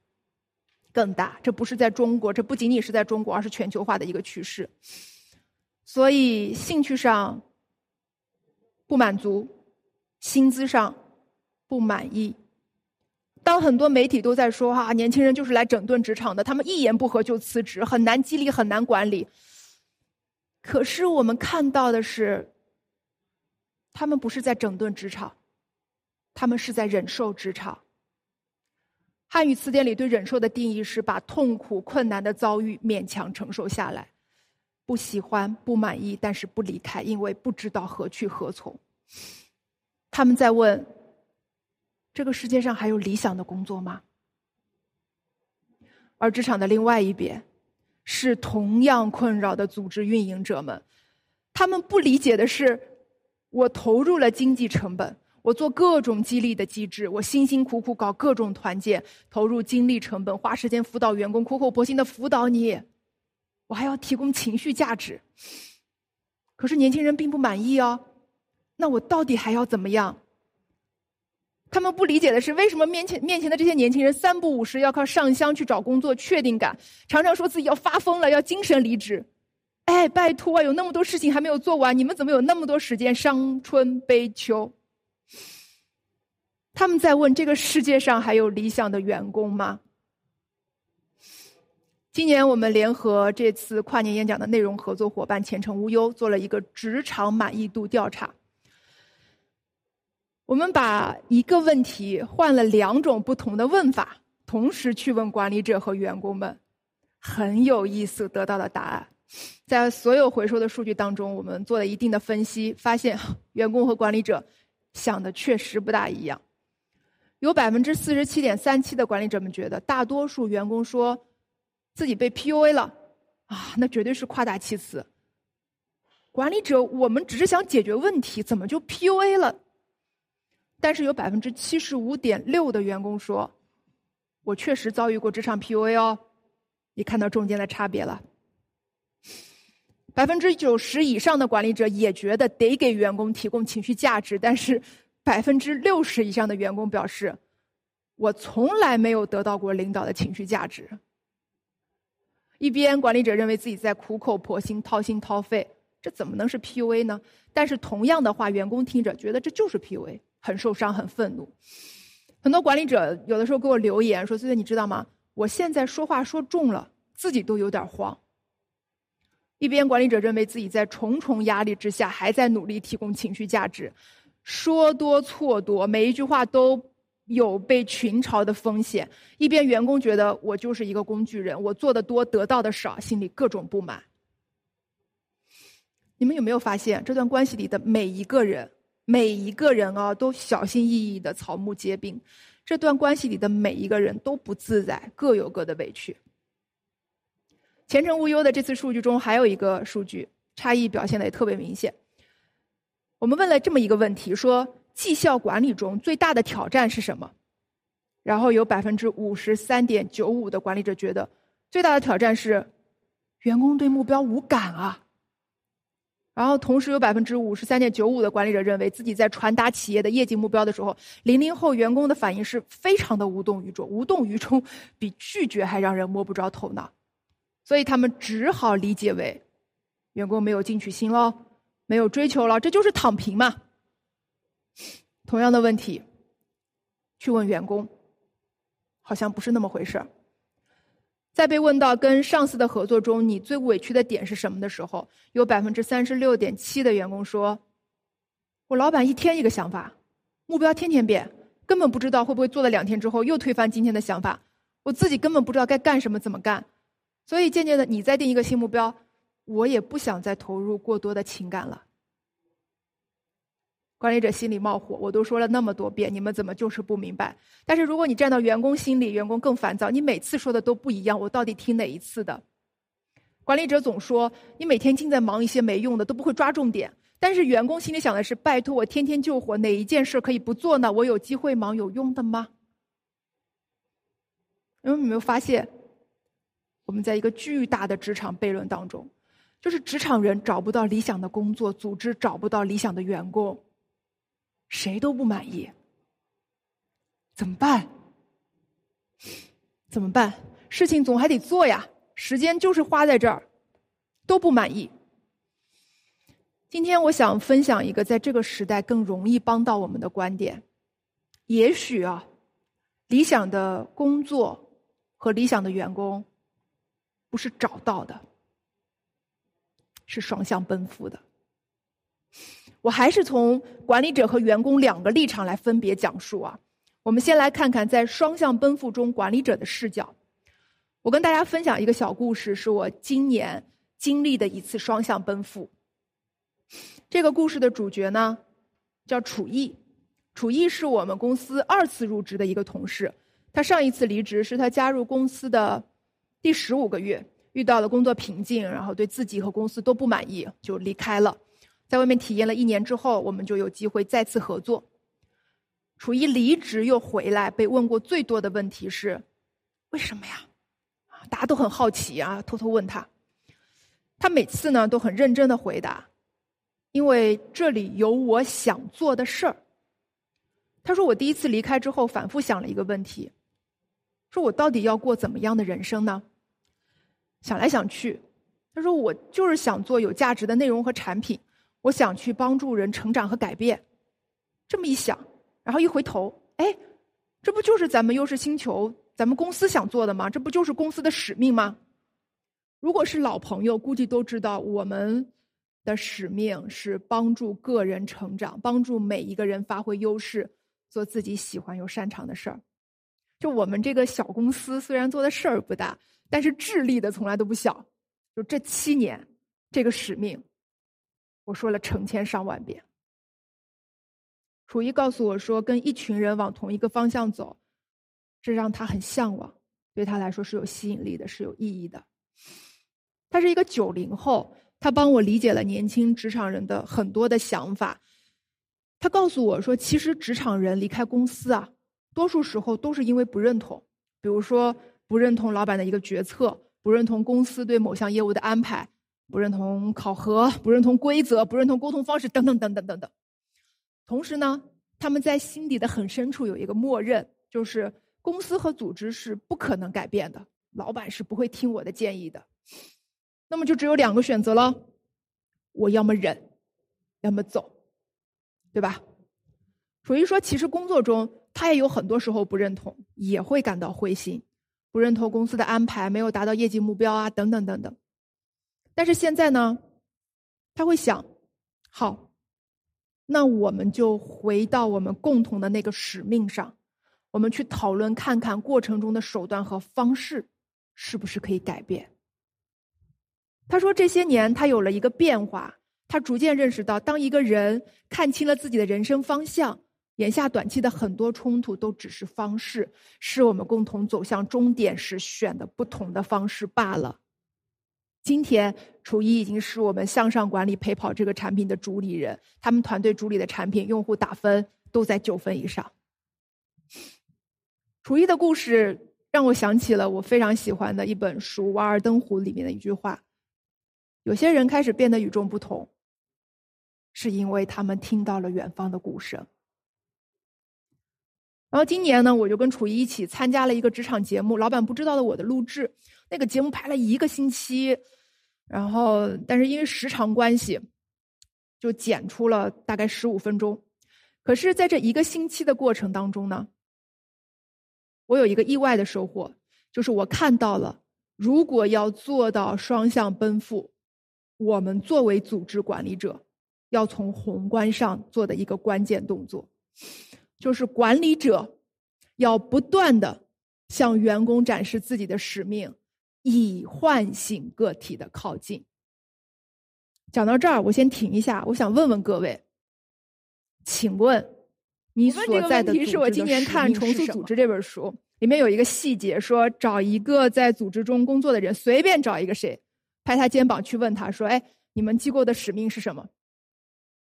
更大，这不是在中国，这不仅仅是在中国，而是全球化的一个趋势。所以，兴趣上不满足，薪资上不满意。当很多媒体都在说哈，年轻人就是来整顿职场的，他们一言不合就辞职，很难激励，很难管理。可是我们看到的是，他们不是在整顿职场，他们是在忍受职场。汉语词典里对忍受的定义是把痛苦、困难的遭遇勉强承受下来，不喜欢、不满意，但是不离开，因为不知道何去何从。他们在问：这个世界上还有理想的工作吗？而职场的另外一边，是同样困扰的组织运营者们，他们不理解的是：我投入了经济成本。我做各种激励的机制，我辛辛苦苦搞各种团建，投入精力成本，花时间辅导员工，苦口婆心的辅导你，我还要提供情绪价值。可是年轻人并不满意哦，那我到底还要怎么样？他们不理解的是，为什么面前面前的这些年轻人三不五时要靠上香去找工作确定感，常常说自己要发疯了，要精神离职。哎，拜托啊，有那么多事情还没有做完，你们怎么有那么多时间伤春悲秋？他们在问：这个世界上还有理想的员工吗？今年我们联合这次跨年演讲的内容合作伙伴前程无忧，做了一个职场满意度调查。我们把一个问题换了两种不同的问法，同时去问管理者和员工们，很有意思，得到的答案。在所有回收的数据当中，我们做了一定的分析，发现 员工和管理者想的确实不大一样。有百分之四十七点三七的管理者们觉得，大多数员工说自己被 PUA 了，啊，那绝对是夸大其词。管理者，我们只是想解决问题，怎么就 PUA 了？但是有百分之七十五点六的员工说，我确实遭遇过职场 PUA 哦。你看到中间的差别了。百分之九十以上的管理者也觉得得给员工提供情绪价值，但是。百分之六十以上的员工表示，我从来没有得到过领导的情绪价值。一边管理者认为自己在苦口婆心、掏心掏肺，这怎么能是 PUA 呢？但是同样的话，员工听着觉得这就是 PUA，很受伤、很愤怒。很多管理者有的时候给我留言说：“崔崔，你知道吗？我现在说话说重了，自己都有点慌。”一边管理者认为自己在重重压力之下，还在努力提供情绪价值。说多错多，每一句话都有被群嘲的风险。一边员工觉得我就是一个工具人，我做的多得到的少，心里各种不满。你们有没有发现，这段关系里的每一个人，每一个人啊，都小心翼翼的草木皆兵。这段关系里的每一个人都不自在，各有各的委屈。前程无忧的这次数据中，还有一个数据差异表现的也特别明显。我们问了这么一个问题：说绩效管理中最大的挑战是什么？然后有百分之五十三点九五的管理者觉得最大的挑战是员工对目标无感啊。然后，同时有百分之五十三点九五的管理者认为自己在传达企业的业绩目标的时候，零零后员工的反应是非常的无动于衷，无动于衷比拒绝还让人摸不着头脑，所以他们只好理解为员工没有进取心喽，没有追求了，这就是躺平嘛。同样的问题，去问员工，好像不是那么回事儿。在被问到跟上司的合作中你最委屈的点是什么的时候，有百分之三十六点七的员工说：“我老板一天一个想法，目标天天变，根本不知道会不会做了两天之后又推翻今天的想法。我自己根本不知道该干什么，怎么干。所以渐渐的，你再定一个新目标，我也不想再投入过多的情感了。”管理者心里冒火，我都说了那么多遍，你们怎么就是不明白？但是如果你站到员工心里，员工更烦躁。你每次说的都不一样，我到底听哪一次的？管理者总说你每天尽在忙一些没用的，都不会抓重点。但是员工心里想的是：拜托，我天天救火，哪一件事可以不做呢？我有机会忙有用的吗？因为你没有发现，我们在一个巨大的职场悖论当中，就是职场人找不到理想的工作，组织找不到理想的员工。谁都不满意，怎么办？怎么办？事情总还得做呀，时间就是花在这儿，都不满意。今天我想分享一个在这个时代更容易帮到我们的观点。也许啊，理想的工作和理想的员工，不是找到的，是双向奔赴的。我还是从管理者和员工两个立场来分别讲述啊。我们先来看看在双向奔赴中管理者的视角。我跟大家分享一个小故事，是我今年经历的一次双向奔赴。这个故事的主角呢，叫楚毅。楚毅是我们公司二次入职的一个同事。他上一次离职是他加入公司的第十五个月，遇到了工作瓶颈，然后对自己和公司都不满意，就离开了。在外面体验了一年之后，我们就有机会再次合作。楚一离职又回来，被问过最多的问题是：为什么呀？大家都很好奇啊，偷偷问他。他每次呢都很认真的回答：因为这里有我想做的事儿。他说：“我第一次离开之后，反复想了一个问题，说我到底要过怎么样的人生呢？想来想去，他说我就是想做有价值的内容和产品。”我想去帮助人成长和改变，这么一想，然后一回头，哎，这不就是咱们优势星球、咱们公司想做的吗？这不就是公司的使命吗？如果是老朋友，估计都知道我们的使命是帮助个人成长，帮助每一个人发挥优势，做自己喜欢又擅长的事儿。就我们这个小公司，虽然做的事儿不大，但是智力的从来都不小。就这七年，这个使命。我说了成千上万遍。楚一告诉我说，跟一群人往同一个方向走，这让他很向往，对他来说是有吸引力的，是有意义的。他是一个九零后，他帮我理解了年轻职场人的很多的想法。他告诉我说，其实职场人离开公司啊，多数时候都是因为不认同，比如说不认同老板的一个决策，不认同公司对某项业务的安排。不认同考核，不认同规则，不认同沟通方式，等等等等等等。同时呢，他们在心底的很深处有一个默认，就是公司和组织是不可能改变的，老板是不会听我的建议的。那么就只有两个选择了，我要么忍，要么走，对吧？所以说，其实工作中他也有很多时候不认同，也会感到灰心，不认同公司的安排，没有达到业绩目标啊，等等等等。但是现在呢，他会想：好，那我们就回到我们共同的那个使命上，我们去讨论看看过程中的手段和方式是不是可以改变。他说这些年他有了一个变化，他逐渐认识到，当一个人看清了自己的人生方向，眼下短期的很多冲突都只是方式，是我们共同走向终点时选的不同的方式罢了。今天，楚一已经是我们向上管理陪跑这个产品的主理人。他们团队主理的产品用户打分都在九分以上。楚一的故事让我想起了我非常喜欢的一本书《瓦尔登湖》里面的一句话：“有些人开始变得与众不同，是因为他们听到了远方的鼓声。然后今年呢，我就跟楚一一起参加了一个职场节目，老板不知道的我的录制。那个节目排了一个星期，然后但是因为时长关系，就剪出了大概十五分钟。可是，在这一个星期的过程当中呢，我有一个意外的收获，就是我看到了，如果要做到双向奔赴，我们作为组织管理者，要从宏观上做的一个关键动作。就是管理者要不断的向员工展示自己的使命，以唤醒个体的靠近。讲到这儿，我先停一下，我想问问各位，请问你所在的组织是我今年看《重塑组织》这本书里面有一个细节，说找一个在组织中工作的人，随便找一个谁，拍他肩膀去问他说：“哎，你们机构的使命是什么？”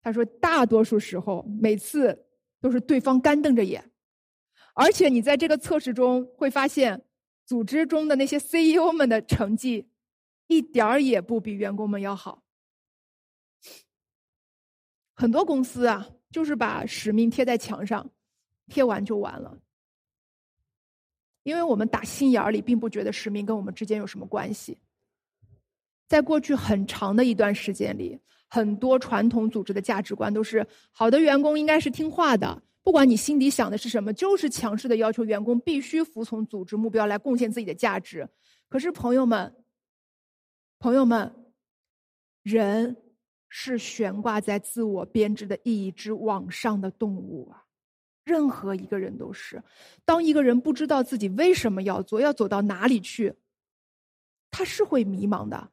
他说：“大多数时候，每次。”都是对方干瞪着眼，而且你在这个测试中会发现，组织中的那些 CEO 们的成绩，一点儿也不比员工们要好。很多公司啊，就是把使命贴在墙上，贴完就完了。因为我们打心眼里并不觉得使命跟我们之间有什么关系。在过去很长的一段时间里。很多传统组织的价值观都是好的员工应该是听话的，不管你心底想的是什么，就是强势的要求员工必须服从组织目标来贡献自己的价值。可是朋友们，朋友们，人是悬挂在自我编织的意义之网上的动物啊！任何一个人都是。当一个人不知道自己为什么要做，要走到哪里去，他是会迷茫的，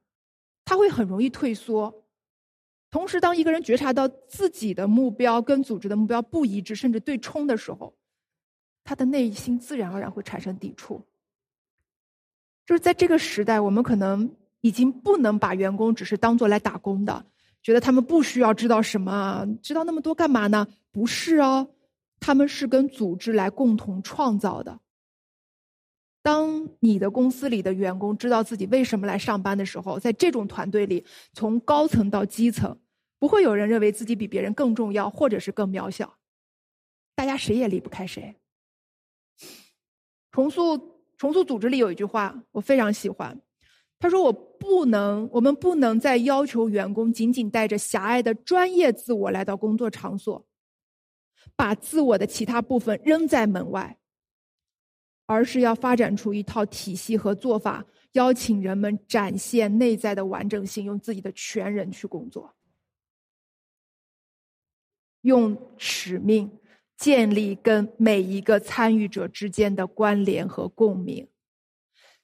他会很容易退缩。同时，当一个人觉察到自己的目标跟组织的目标不一致，甚至对冲的时候，他的内心自然而然会产生抵触。就是在这个时代，我们可能已经不能把员工只是当做来打工的，觉得他们不需要知道什么，知道那么多干嘛呢？不是哦，他们是跟组织来共同创造的。当你的公司里的员工知道自己为什么来上班的时候，在这种团队里，从高层到基层，不会有人认为自己比别人更重要，或者是更渺小。大家谁也离不开谁。重塑重塑组织里有一句话，我非常喜欢。他说：“我不能，我们不能再要求员工仅仅带着狭隘的专业自我来到工作场所，把自我的其他部分扔在门外。”而是要发展出一套体系和做法，邀请人们展现内在的完整性，用自己的全人去工作，用使命建立跟每一个参与者之间的关联和共鸣，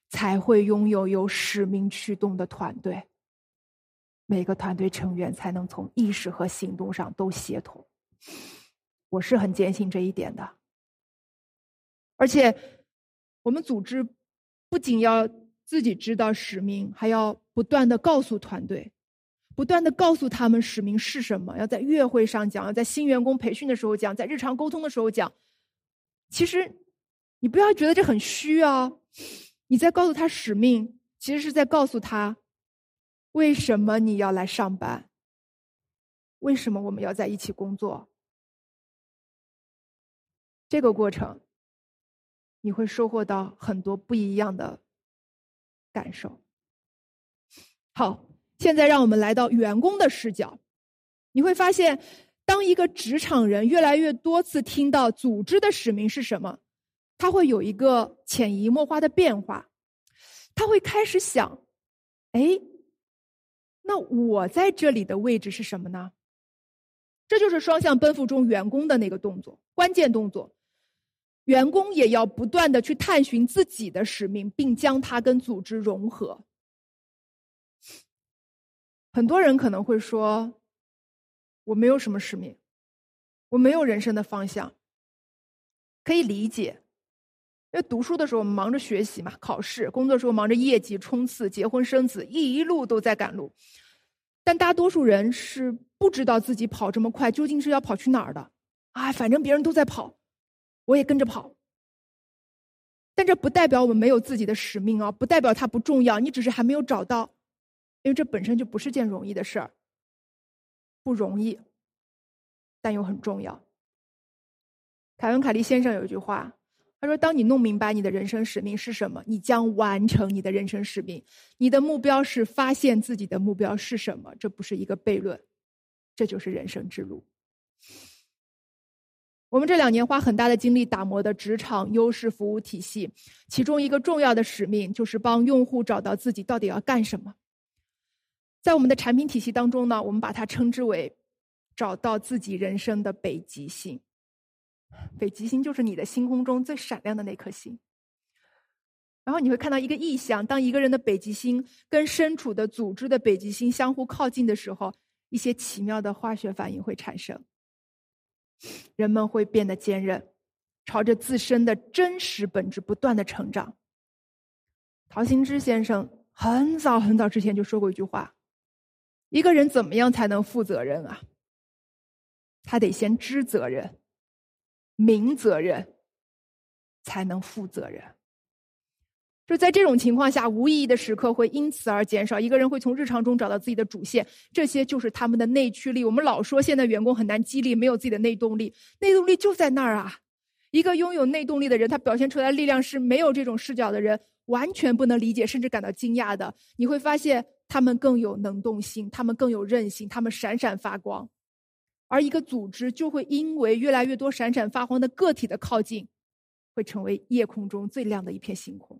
才会拥有有使命驱动的团队。每个团队成员才能从意识和行动上都协同。我是很坚信这一点的，而且。我们组织不仅要自己知道使命，还要不断的告诉团队，不断的告诉他们使命是什么。要在月会上讲，要在新员工培训的时候讲，在日常沟通的时候讲。其实，你不要觉得这很虚啊！你在告诉他使命，其实是在告诉他为什么你要来上班，为什么我们要在一起工作。这个过程。你会收获到很多不一样的感受。好，现在让我们来到员工的视角，你会发现，当一个职场人越来越多次听到组织的使命是什么，他会有一个潜移默化的变化，他会开始想：哎，那我在这里的位置是什么呢？这就是双向奔赴中员工的那个动作，关键动作。员工也要不断的去探寻自己的使命，并将它跟组织融合。很多人可能会说：“我没有什么使命，我没有人生的方向。”可以理解，因为读书的时候我们忙着学习嘛，考试；工作时候忙着业绩冲刺，结婚生子，一路都在赶路。但大多数人是不知道自己跑这么快究竟是要跑去哪儿的。啊，反正别人都在跑。我也跟着跑，但这不代表我们没有自己的使命啊！不代表它不重要，你只是还没有找到。因为这本身就不是件容易的事儿，不容易，但又很重要。凯文·凯利先生有一句话，他说：“当你弄明白你的人生使命是什么，你将完成你的人生使命。你的目标是发现自己的目标是什么，这不是一个悖论，这就是人生之路。”我们这两年花很大的精力打磨的职场优势服务体系，其中一个重要的使命就是帮用户找到自己到底要干什么。在我们的产品体系当中呢，我们把它称之为“找到自己人生的北极星”。北极星就是你的星空中最闪亮的那颗星。然后你会看到一个意象：当一个人的北极星跟身处的组织的北极星相互靠近的时候，一些奇妙的化学反应会产生。人们会变得坚韧，朝着自身的真实本质不断的成长。陶行知先生很早很早之前就说过一句话：“一个人怎么样才能负责任啊？他得先知责任、明责任，才能负责任。”就在这种情况下，无意义的时刻会因此而减少。一个人会从日常中找到自己的主线，这些就是他们的内驱力。我们老说现在员工很难激励，没有自己的内动力，内动力就在那儿啊！一个拥有内动力的人，他表现出来的力量是没有这种视角的人完全不能理解，甚至感到惊讶的。你会发现，他们更有能动性，他们更有韧性，他们闪闪发光。而一个组织就会因为越来越多闪闪发光的个体的靠近，会成为夜空中最亮的一片星空。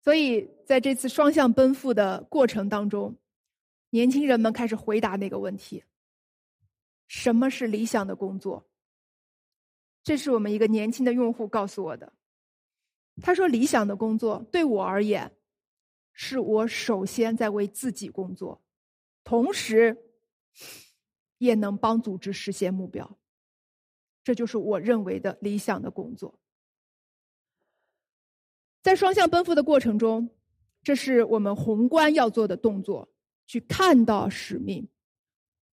所以，在这次双向奔赴的过程当中，年轻人们开始回答那个问题：什么是理想的工作？这是我们一个年轻的用户告诉我的。他说：“理想的工作对我而言，是我首先在为自己工作，同时也能帮组织实现目标。这就是我认为的理想的工作。”在双向奔赴的过程中，这是我们宏观要做的动作：去看到使命，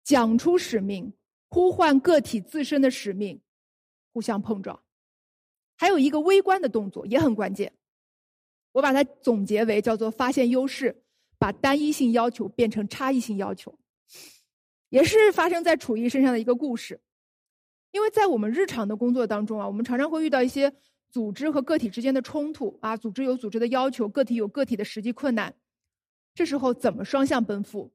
讲出使命，呼唤个体自身的使命，互相碰撞。还有一个微观的动作也很关键，我把它总结为叫做发现优势，把单一性要求变成差异性要求，也是发生在楚艺身上的一个故事。因为在我们日常的工作当中啊，我们常常会遇到一些。组织和个体之间的冲突啊，组织有组织的要求，个体有个体的实际困难，这时候怎么双向奔赴？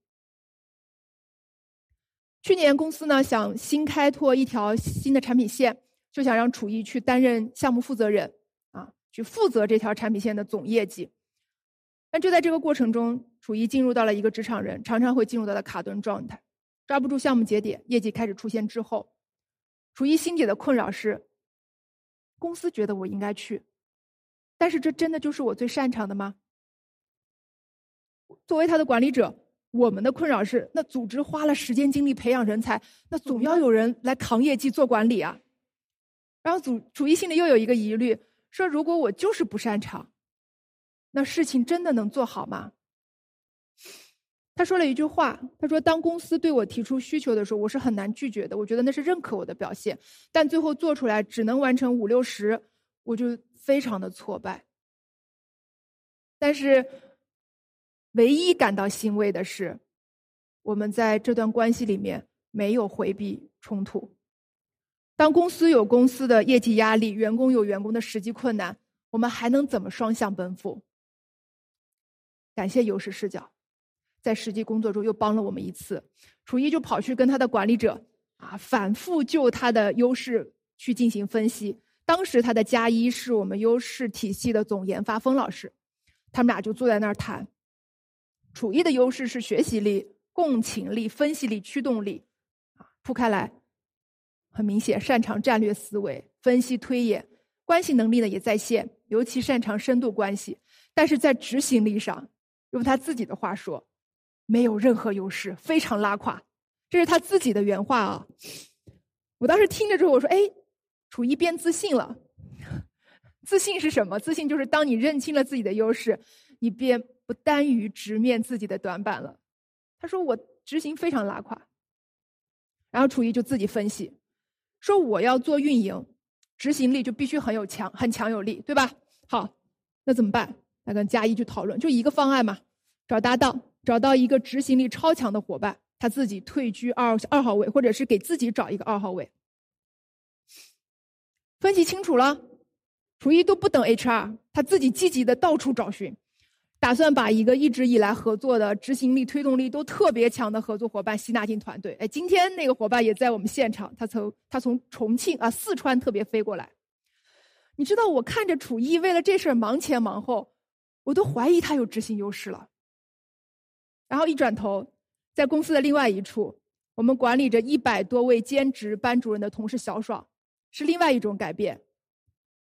去年公司呢想新开拓一条新的产品线，就想让楚艺去担任项目负责人啊，去负责这条产品线的总业绩。但就在这个过程中，楚艺进入到了一个职场人常常会进入到了卡顿状态，抓不住项目节点，业绩开始出现滞后。楚艺心底的困扰是。公司觉得我应该去，但是这真的就是我最擅长的吗？作为他的管理者，我们的困扰是：那组织花了时间精力培养人才，那总要有人来扛业绩、做管理啊。然后主主义心里又有一个疑虑，说如果我就是不擅长，那事情真的能做好吗？他说了一句话，他说：“当公司对我提出需求的时候，我是很难拒绝的。我觉得那是认可我的表现，但最后做出来只能完成五六十，我就非常的挫败。但是，唯一感到欣慰的是，我们在这段关系里面没有回避冲突。当公司有公司的业绩压力，员工有员工的实际困难，我们还能怎么双向奔赴？感谢优势视角。”在实际工作中又帮了我们一次，楚一就跑去跟他的管理者啊，反复就他的优势去进行分析。当时他的加一是我们优势体系的总研发风老师，他们俩就坐在那儿谈。楚一的优势是学习力、共情力、分析力、驱动力，啊，铺开来，很明显擅长战略思维、分析推演，关系能力呢也在线，尤其擅长深度关系。但是在执行力上，用他自己的话说。没有任何优势，非常拉垮，这是他自己的原话啊！我当时听着之后，我说：“哎，楚一变自信了。自信是什么？自信就是当你认清了自己的优势，你便不单于直面自己的短板了。”他说：“我执行非常拉垮。”然后楚一就自己分析，说：“我要做运营，执行力就必须很有强，很强有力，对吧？好，那怎么办？”他跟嘉一去讨论，就一个方案嘛，找搭档，找到一个执行力超强的伙伴，他自己退居二二号位，或者是给自己找一个二号位。分析清楚了，楚一都不等 HR，他自己积极的到处找寻，打算把一个一直以来合作的执行力、推动力都特别强的合作伙伴吸纳进团队。哎，今天那个伙伴也在我们现场，他从他从重庆啊四川特别飞过来。你知道，我看着楚一为了这事儿忙前忙后，我都怀疑他有执行优势了。然后一转头，在公司的另外一处，我们管理着一百多位兼职班主任的同事小爽。是另外一种改变，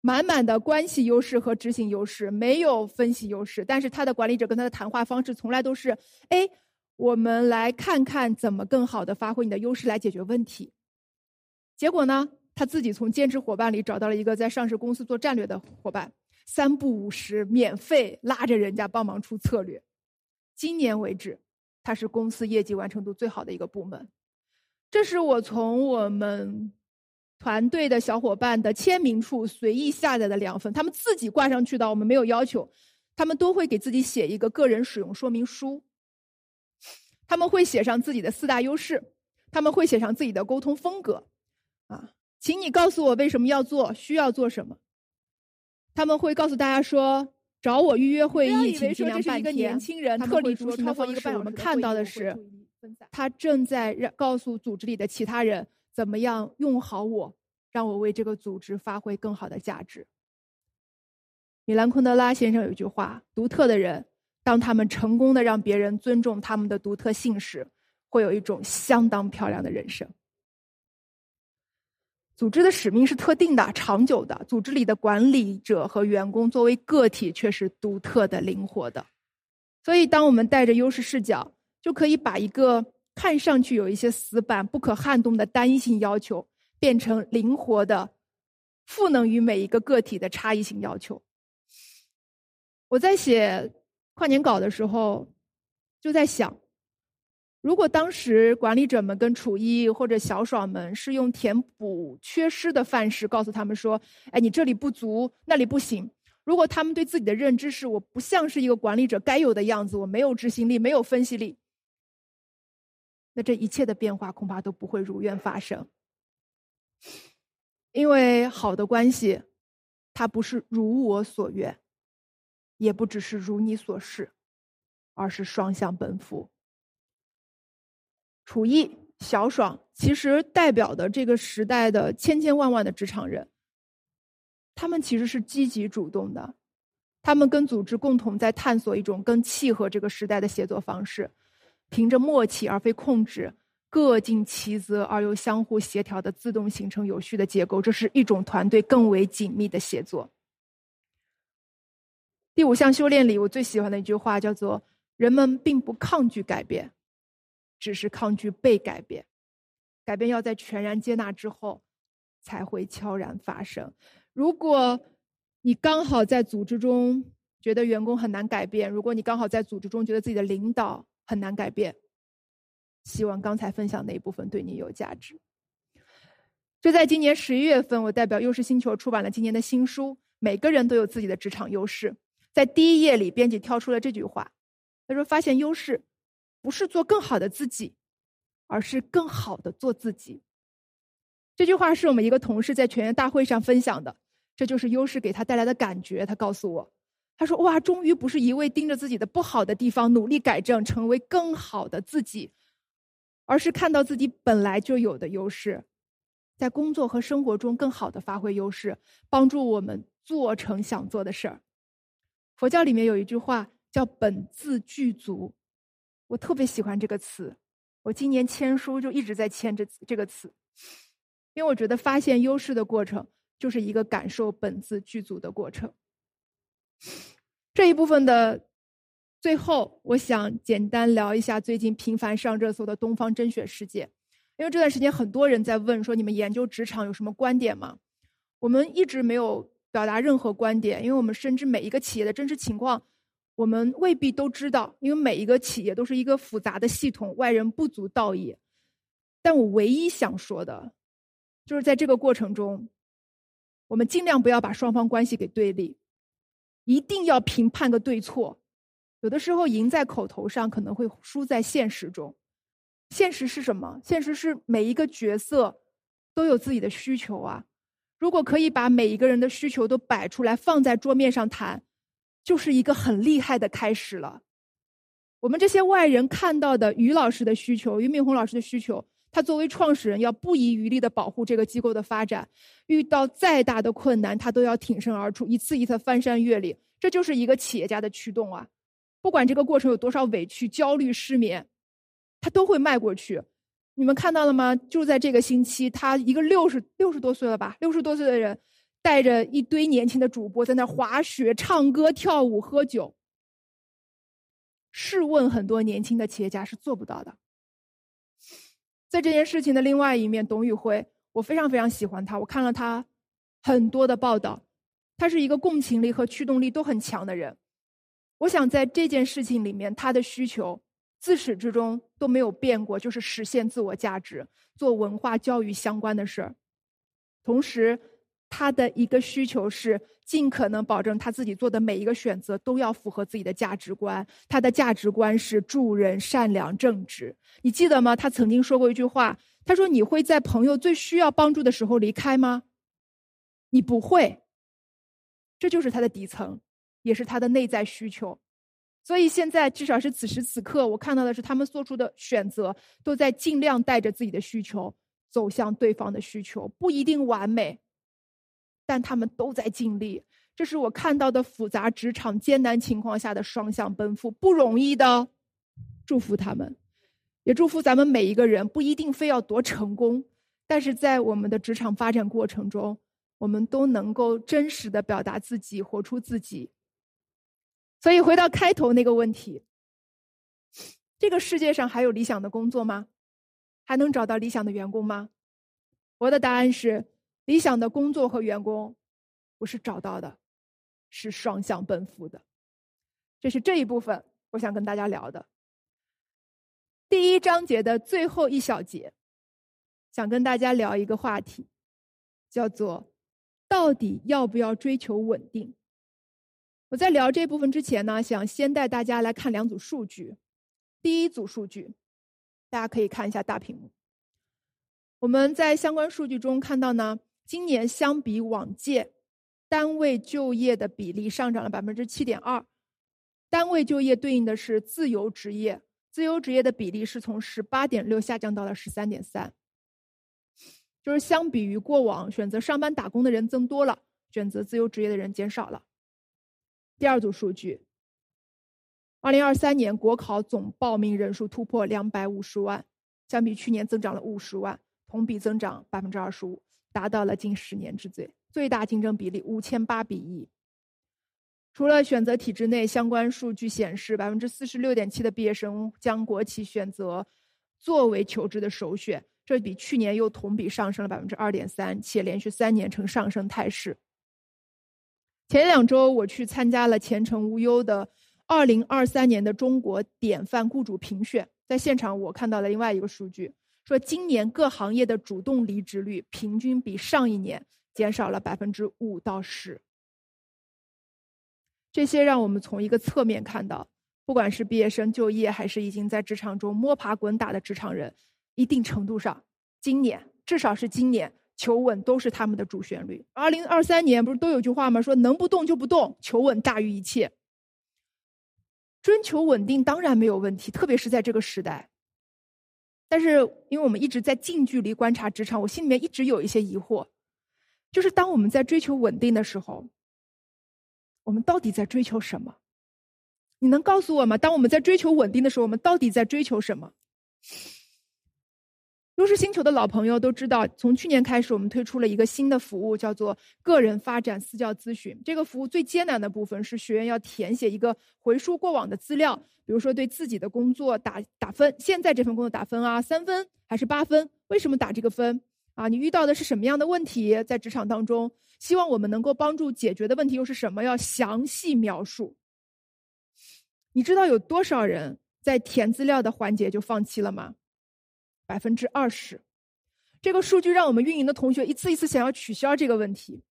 满满的关系优势和执行优势，没有分析优势。但是他的管理者跟他的谈话方式从来都是：哎，我们来看看怎么更好的发挥你的优势来解决问题。结果呢，他自己从兼职伙伴里找到了一个在上市公司做战略的伙伴，三不五时免费拉着人家帮忙出策略。今年为止，他是公司业绩完成度最好的一个部门。这是我从我们。团队的小伙伴的签名处随意下载的两份，他们自己挂上去的，我们没有要求，他们都会给自己写一个个人使用说明书。他们会写上自己的四大优势，他们会写上自己的沟通风格，啊，请你告诉我为什么要做，需要做什么。他们会告诉大家说，找我预约会议，请尽量半天。特立独行的方式，我们看到的是，他正在让告诉组织里的其他人。怎么样用好我，让我为这个组织发挥更好的价值？米兰昆德拉先生有一句话：独特的人，当他们成功的让别人尊重他们的独特性时，会有一种相当漂亮的人生。组织的使命是特定的、长久的，组织里的管理者和员工作为个体却是独特的、灵活的。所以，当我们带着优势视角，就可以把一个。看上去有一些死板、不可撼动的单一性要求，变成灵活的、赋能于每一个个体的差异性要求。我在写跨年稿的时候，就在想，如果当时管理者们跟楚一或者小爽们是用填补缺失的范式告诉他们说：“哎，你这里不足，那里不行。”如果他们对自己的认知是我不像是一个管理者该有的样子，我没有执行力，没有分析力。那这一切的变化恐怕都不会如愿发生，因为好的关系，它不是如我所愿，也不只是如你所示，而是双向奔赴。楚艺、小爽其实代表的这个时代的千千万万的职场人，他们其实是积极主动的，他们跟组织共同在探索一种更契合这个时代的协作方式。凭着默契而非控制，各尽其责而又相互协调的自动形成有序的结构，这是一种团队更为紧密的协作。第五项修炼里，我最喜欢的一句话叫做：“人们并不抗拒改变，只是抗拒被改变。改变要在全然接纳之后，才会悄然发生。如果你刚好在组织中觉得员工很难改变，如果你刚好在组织中觉得自己的领导，很难改变。希望刚才分享那一部分对你有价值。就在今年十一月份，我代表优势星球出版了今年的新书《每个人都有自己的职场优势》。在第一页里，编辑挑出了这句话：“他说，发现优势不是做更好的自己，而是更好的做自己。”这句话是我们一个同事在全员大会上分享的，这就是优势给他带来的感觉。他告诉我。他说：“哇，终于不是一味盯着自己的不好的地方努力改正，成为更好的自己，而是看到自己本来就有的优势，在工作和生活中更好的发挥优势，帮助我们做成想做的事儿。”佛教里面有一句话叫“本自具足”，我特别喜欢这个词。我今年签书就一直在签这这个词，因为我觉得发现优势的过程就是一个感受本自具足的过程。这一部分的最后，我想简单聊一下最近频繁上热搜的东方甄选事件。因为这段时间很多人在问说，你们研究职场有什么观点吗？我们一直没有表达任何观点，因为我们深知每一个企业的真实情况，我们未必都知道。因为每一个企业都是一个复杂的系统，外人不足道也。但我唯一想说的，就是在这个过程中，我们尽量不要把双方关系给对立。一定要评判个对错。有的时候赢在口头上，可能会输在现实中。现实是什么？现实是每一个角色都有自己的需求啊。如果可以把每一个人的需求都摆出来，放在桌面上谈，就是一个很厉害的开始了。我们这些外人看到的于老师的需求，俞敏洪老师的需求，他作为创始人要不遗余力的保护这个机构的发展，遇到再大的困难，他都要挺身而出，一次一次翻山越岭。这就是一个企业家的驱动啊！不管这个过程有多少委屈、焦虑、失眠，他都会迈过去。你们看到了吗？就在这个星期，他一个六十六十多岁了吧，六十多岁的人，带着一堆年轻的主播在那滑雪、唱歌、跳舞、喝酒。试问，很多年轻的企业家是做不到的。在这件事情的另外一面，董宇辉，我非常非常喜欢他。我看了他很多的报道，他是一个共情力和驱动力都很强的人。我想在这件事情里面，他的需求自始至终都没有变过，就是实现自我价值，做文化教育相关的事儿。同时，他的一个需求是尽可能保证他自己做的每一个选择都要符合自己的价值观。他的价值观是助人、善良、正直。你记得吗？他曾经说过一句话，他说：“你会在朋友最需要帮助的时候离开吗？”你不会。这就是他的底层，也是他的内在需求。所以现在，至少是此时此刻，我看到的是他们做出的选择都在尽量带着自己的需求走向对方的需求，不一定完美。但他们都在尽力，这是我看到的复杂职场艰难情况下的双向奔赴，不容易的。祝福他们，也祝福咱们每一个人，不一定非要多成功，但是在我们的职场发展过程中，我们都能够真实的表达自己，活出自己。所以回到开头那个问题，这个世界上还有理想的工作吗？还能找到理想的员工吗？我的答案是。理想的工作和员工，不是找到的，是双向奔赴的。这是这一部分我想跟大家聊的。第一章节的最后一小节，想跟大家聊一个话题，叫做到底要不要追求稳定？我在聊这部分之前呢，想先带大家来看两组数据。第一组数据，大家可以看一下大屏幕。我们在相关数据中看到呢。今年相比往届，单位就业的比例上涨了百分之七点二。单位就业对应的是自由职业，自由职业的比例是从十八点六下降到了十三点三。就是相比于过往，选择上班打工的人增多了，选择自由职业的人减少了。第二组数据，二零二三年国考总报名人数突破两百五十万，相比去年增长了五十万，同比增长百分之二十五。达到了近十年之最，最大竞争比例五千八比一。除了选择体制内，相关数据显示，百分之四十六点七的毕业生将国企选择作为求职的首选，这比去年又同比上升了百分之二点三，且连续三年呈上升态势。前两周我去参加了前程无忧的二零二三年的中国典范雇主评选，在现场我看到了另外一个数据。说今年各行业的主动离职率平均比上一年减少了百分之五到十，这些让我们从一个侧面看到，不管是毕业生就业，还是已经在职场中摸爬滚打的职场人，一定程度上，今年至少是今年求稳都是他们的主旋律。二零二三年不是都有句话吗？说能不动就不动，求稳大于一切。追求稳定当然没有问题，特别是在这个时代。但是，因为我们一直在近距离观察职场，我心里面一直有一些疑惑，就是当我们在追求稳定的时候，我们到底在追求什么？你能告诉我吗？当我们在追求稳定的时候，我们到底在追求什么？优势星球的老朋友都知道，从去年开始，我们推出了一个新的服务，叫做个人发展私教咨询。这个服务最艰难的部分是学员要填写一个回溯过往的资料，比如说对自己的工作打打分，现在这份工作打分啊，三分还是八分？为什么打这个分？啊，你遇到的是什么样的问题？在职场当中，希望我们能够帮助解决的问题又是什么？要详细描述。你知道有多少人在填资料的环节就放弃了吗？百分之二十，这个数据让我们运营的同学一次一次想要取消这个问题，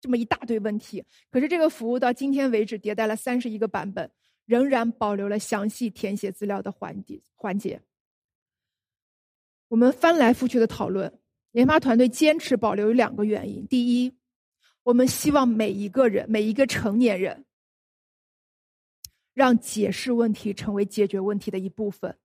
这么一大堆问题。可是这个服务到今天为止迭代了三十一个版本，仍然保留了详细填写资料的环节环节。我们翻来覆去的讨论，研发团队坚持保留有两个原因：第一，我们希望每一个人，每一个成年人，让解释问题成为解决问题的一部分。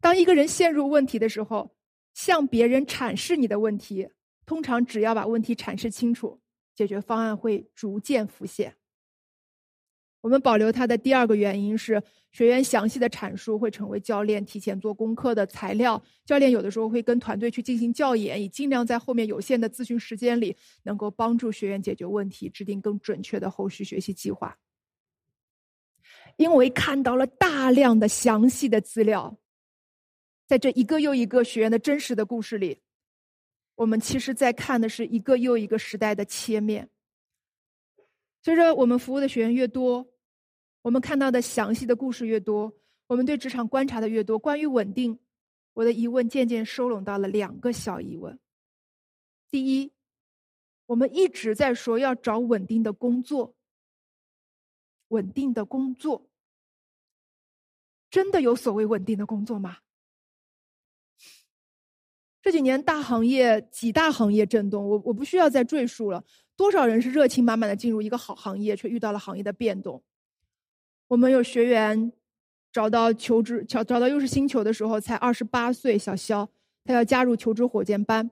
当一个人陷入问题的时候，向别人阐释你的问题，通常只要把问题阐释清楚，解决方案会逐渐浮现。我们保留它的第二个原因是，学员详细的阐述会成为教练提前做功课的材料。教练有的时候会跟团队去进行教研，以尽量在后面有限的咨询时间里，能够帮助学员解决问题，制定更准确的后续学习计划。因为看到了大量的详细的资料，在这一个又一个学员的真实的故事里，我们其实在看的是一个又一个时代的切面。随着我们服务的学员越多，我们看到的详细的故事越多，我们对职场观察的越多，关于稳定，我的疑问渐渐收拢到了两个小疑问。第一，我们一直在说要找稳定的工作，稳定的工作，真的有所谓稳定的工作吗？这几年大行业几大行业震动，我我不需要再赘述了。多少人是热情满满的进入一个好行业，却遇到了行业的变动？我们有学员找到求职，找找到又是星球的时候才二十八岁，小肖，他要加入求职火箭班。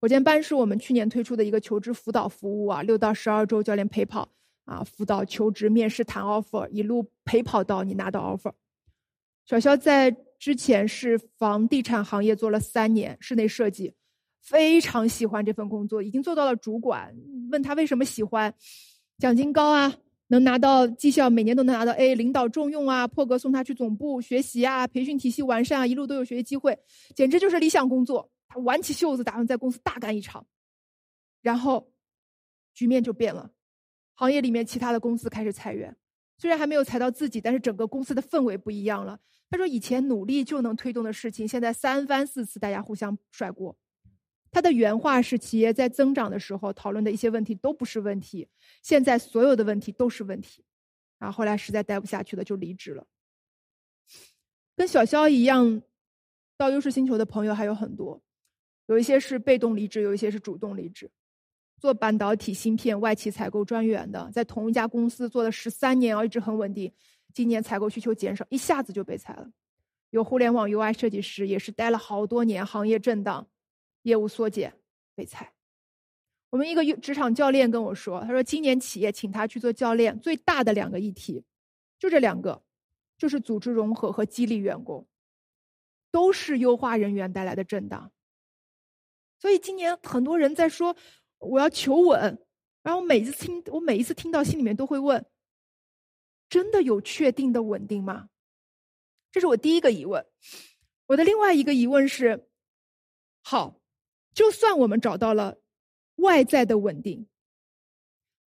火箭班是我们去年推出的一个求职辅导服务啊，六到十二周教练陪跑啊，辅导求职面试谈 offer，一路陪跑到你拿到 offer。小肖在。之前是房地产行业做了三年室内设计，非常喜欢这份工作，已经做到了主管。问他为什么喜欢，奖金高啊，能拿到绩效，每年都能拿到 A，领导重用啊，破格送他去总部学习啊，培训体系完善啊，一路都有学习机会，简直就是理想工作。他挽起袖子，打算在公司大干一场。然后，局面就变了，行业里面其他的公司开始裁员。虽然还没有裁到自己，但是整个公司的氛围不一样了。他说：“以前努力就能推动的事情，现在三番四次大家互相甩锅。”他的原话是：“企业在增长的时候讨论的一些问题都不是问题，现在所有的问题都是问题。”然后后来实在待不下去了，就离职了。跟小肖一样，到优势星球的朋友还有很多，有一些是被动离职，有一些是主动离职。做半导体芯片外企采购专员的，在同一家公司做了十三年，然后一直很稳定。今年采购需求减少，一下子就被裁了。有互联网 UI 设计师，也是待了好多年，行业震荡，业务缩减，被裁。我们一个职场教练跟我说，他说今年企业请他去做教练，最大的两个议题，就这两个，就是组织融合和激励员工，都是优化人员带来的震荡。所以今年很多人在说。我要求稳，然后每一次听，我每一次听到，心里面都会问：真的有确定的稳定吗？这是我第一个疑问。我的另外一个疑问是：好，就算我们找到了外在的稳定，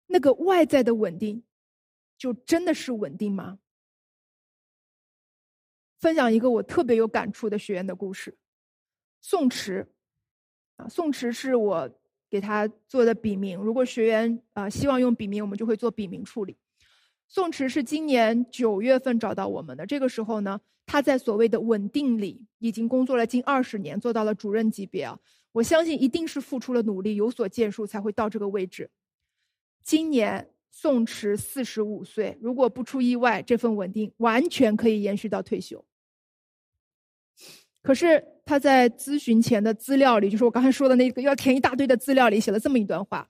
那个外在的稳定，就真的是稳定吗？分享一个我特别有感触的学员的故事：宋池，啊，宋池是我。给他做的笔名，如果学员啊希望用笔名，我们就会做笔名处理。宋池是今年九月份找到我们的，这个时候呢，他在所谓的稳定里已经工作了近二十年，做到了主任级别啊。我相信一定是付出了努力，有所建树才会到这个位置。今年宋池四十五岁，如果不出意外，这份稳定完全可以延续到退休。可是他在咨询前的资料里，就是我刚才说的那个要填一大堆的资料里，写了这么一段话。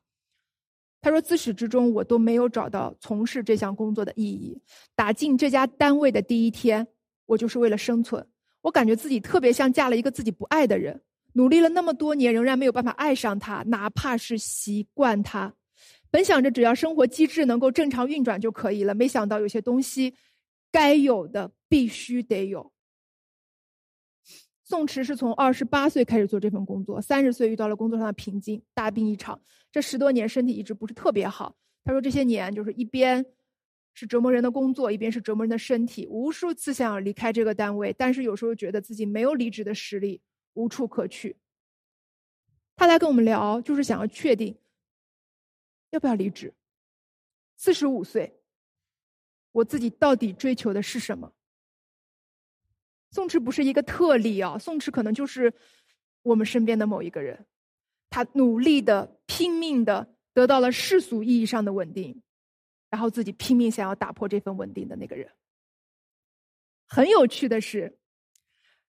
他说：“自始至终，我都没有找到从事这项工作的意义。打进这家单位的第一天，我就是为了生存。我感觉自己特别像嫁了一个自己不爱的人，努力了那么多年，仍然没有办法爱上他，哪怕是习惯他。本想着只要生活机制能够正常运转就可以了，没想到有些东西，该有的必须得有。”宋池是从二十八岁开始做这份工作，三十岁遇到了工作上的瓶颈，大病一场。这十多年身体一直不是特别好。他说这些年就是一边是折磨人的工作，一边是折磨人的身体，无数次想要离开这个单位，但是有时候觉得自己没有离职的实力，无处可去。他来跟我们聊，就是想要确定，要不要离职？四十五岁，我自己到底追求的是什么？宋池不是一个特例啊，宋池可能就是我们身边的某一个人，他努力的、拼命的得到了世俗意义上的稳定，然后自己拼命想要打破这份稳定的那个人。很有趣的是。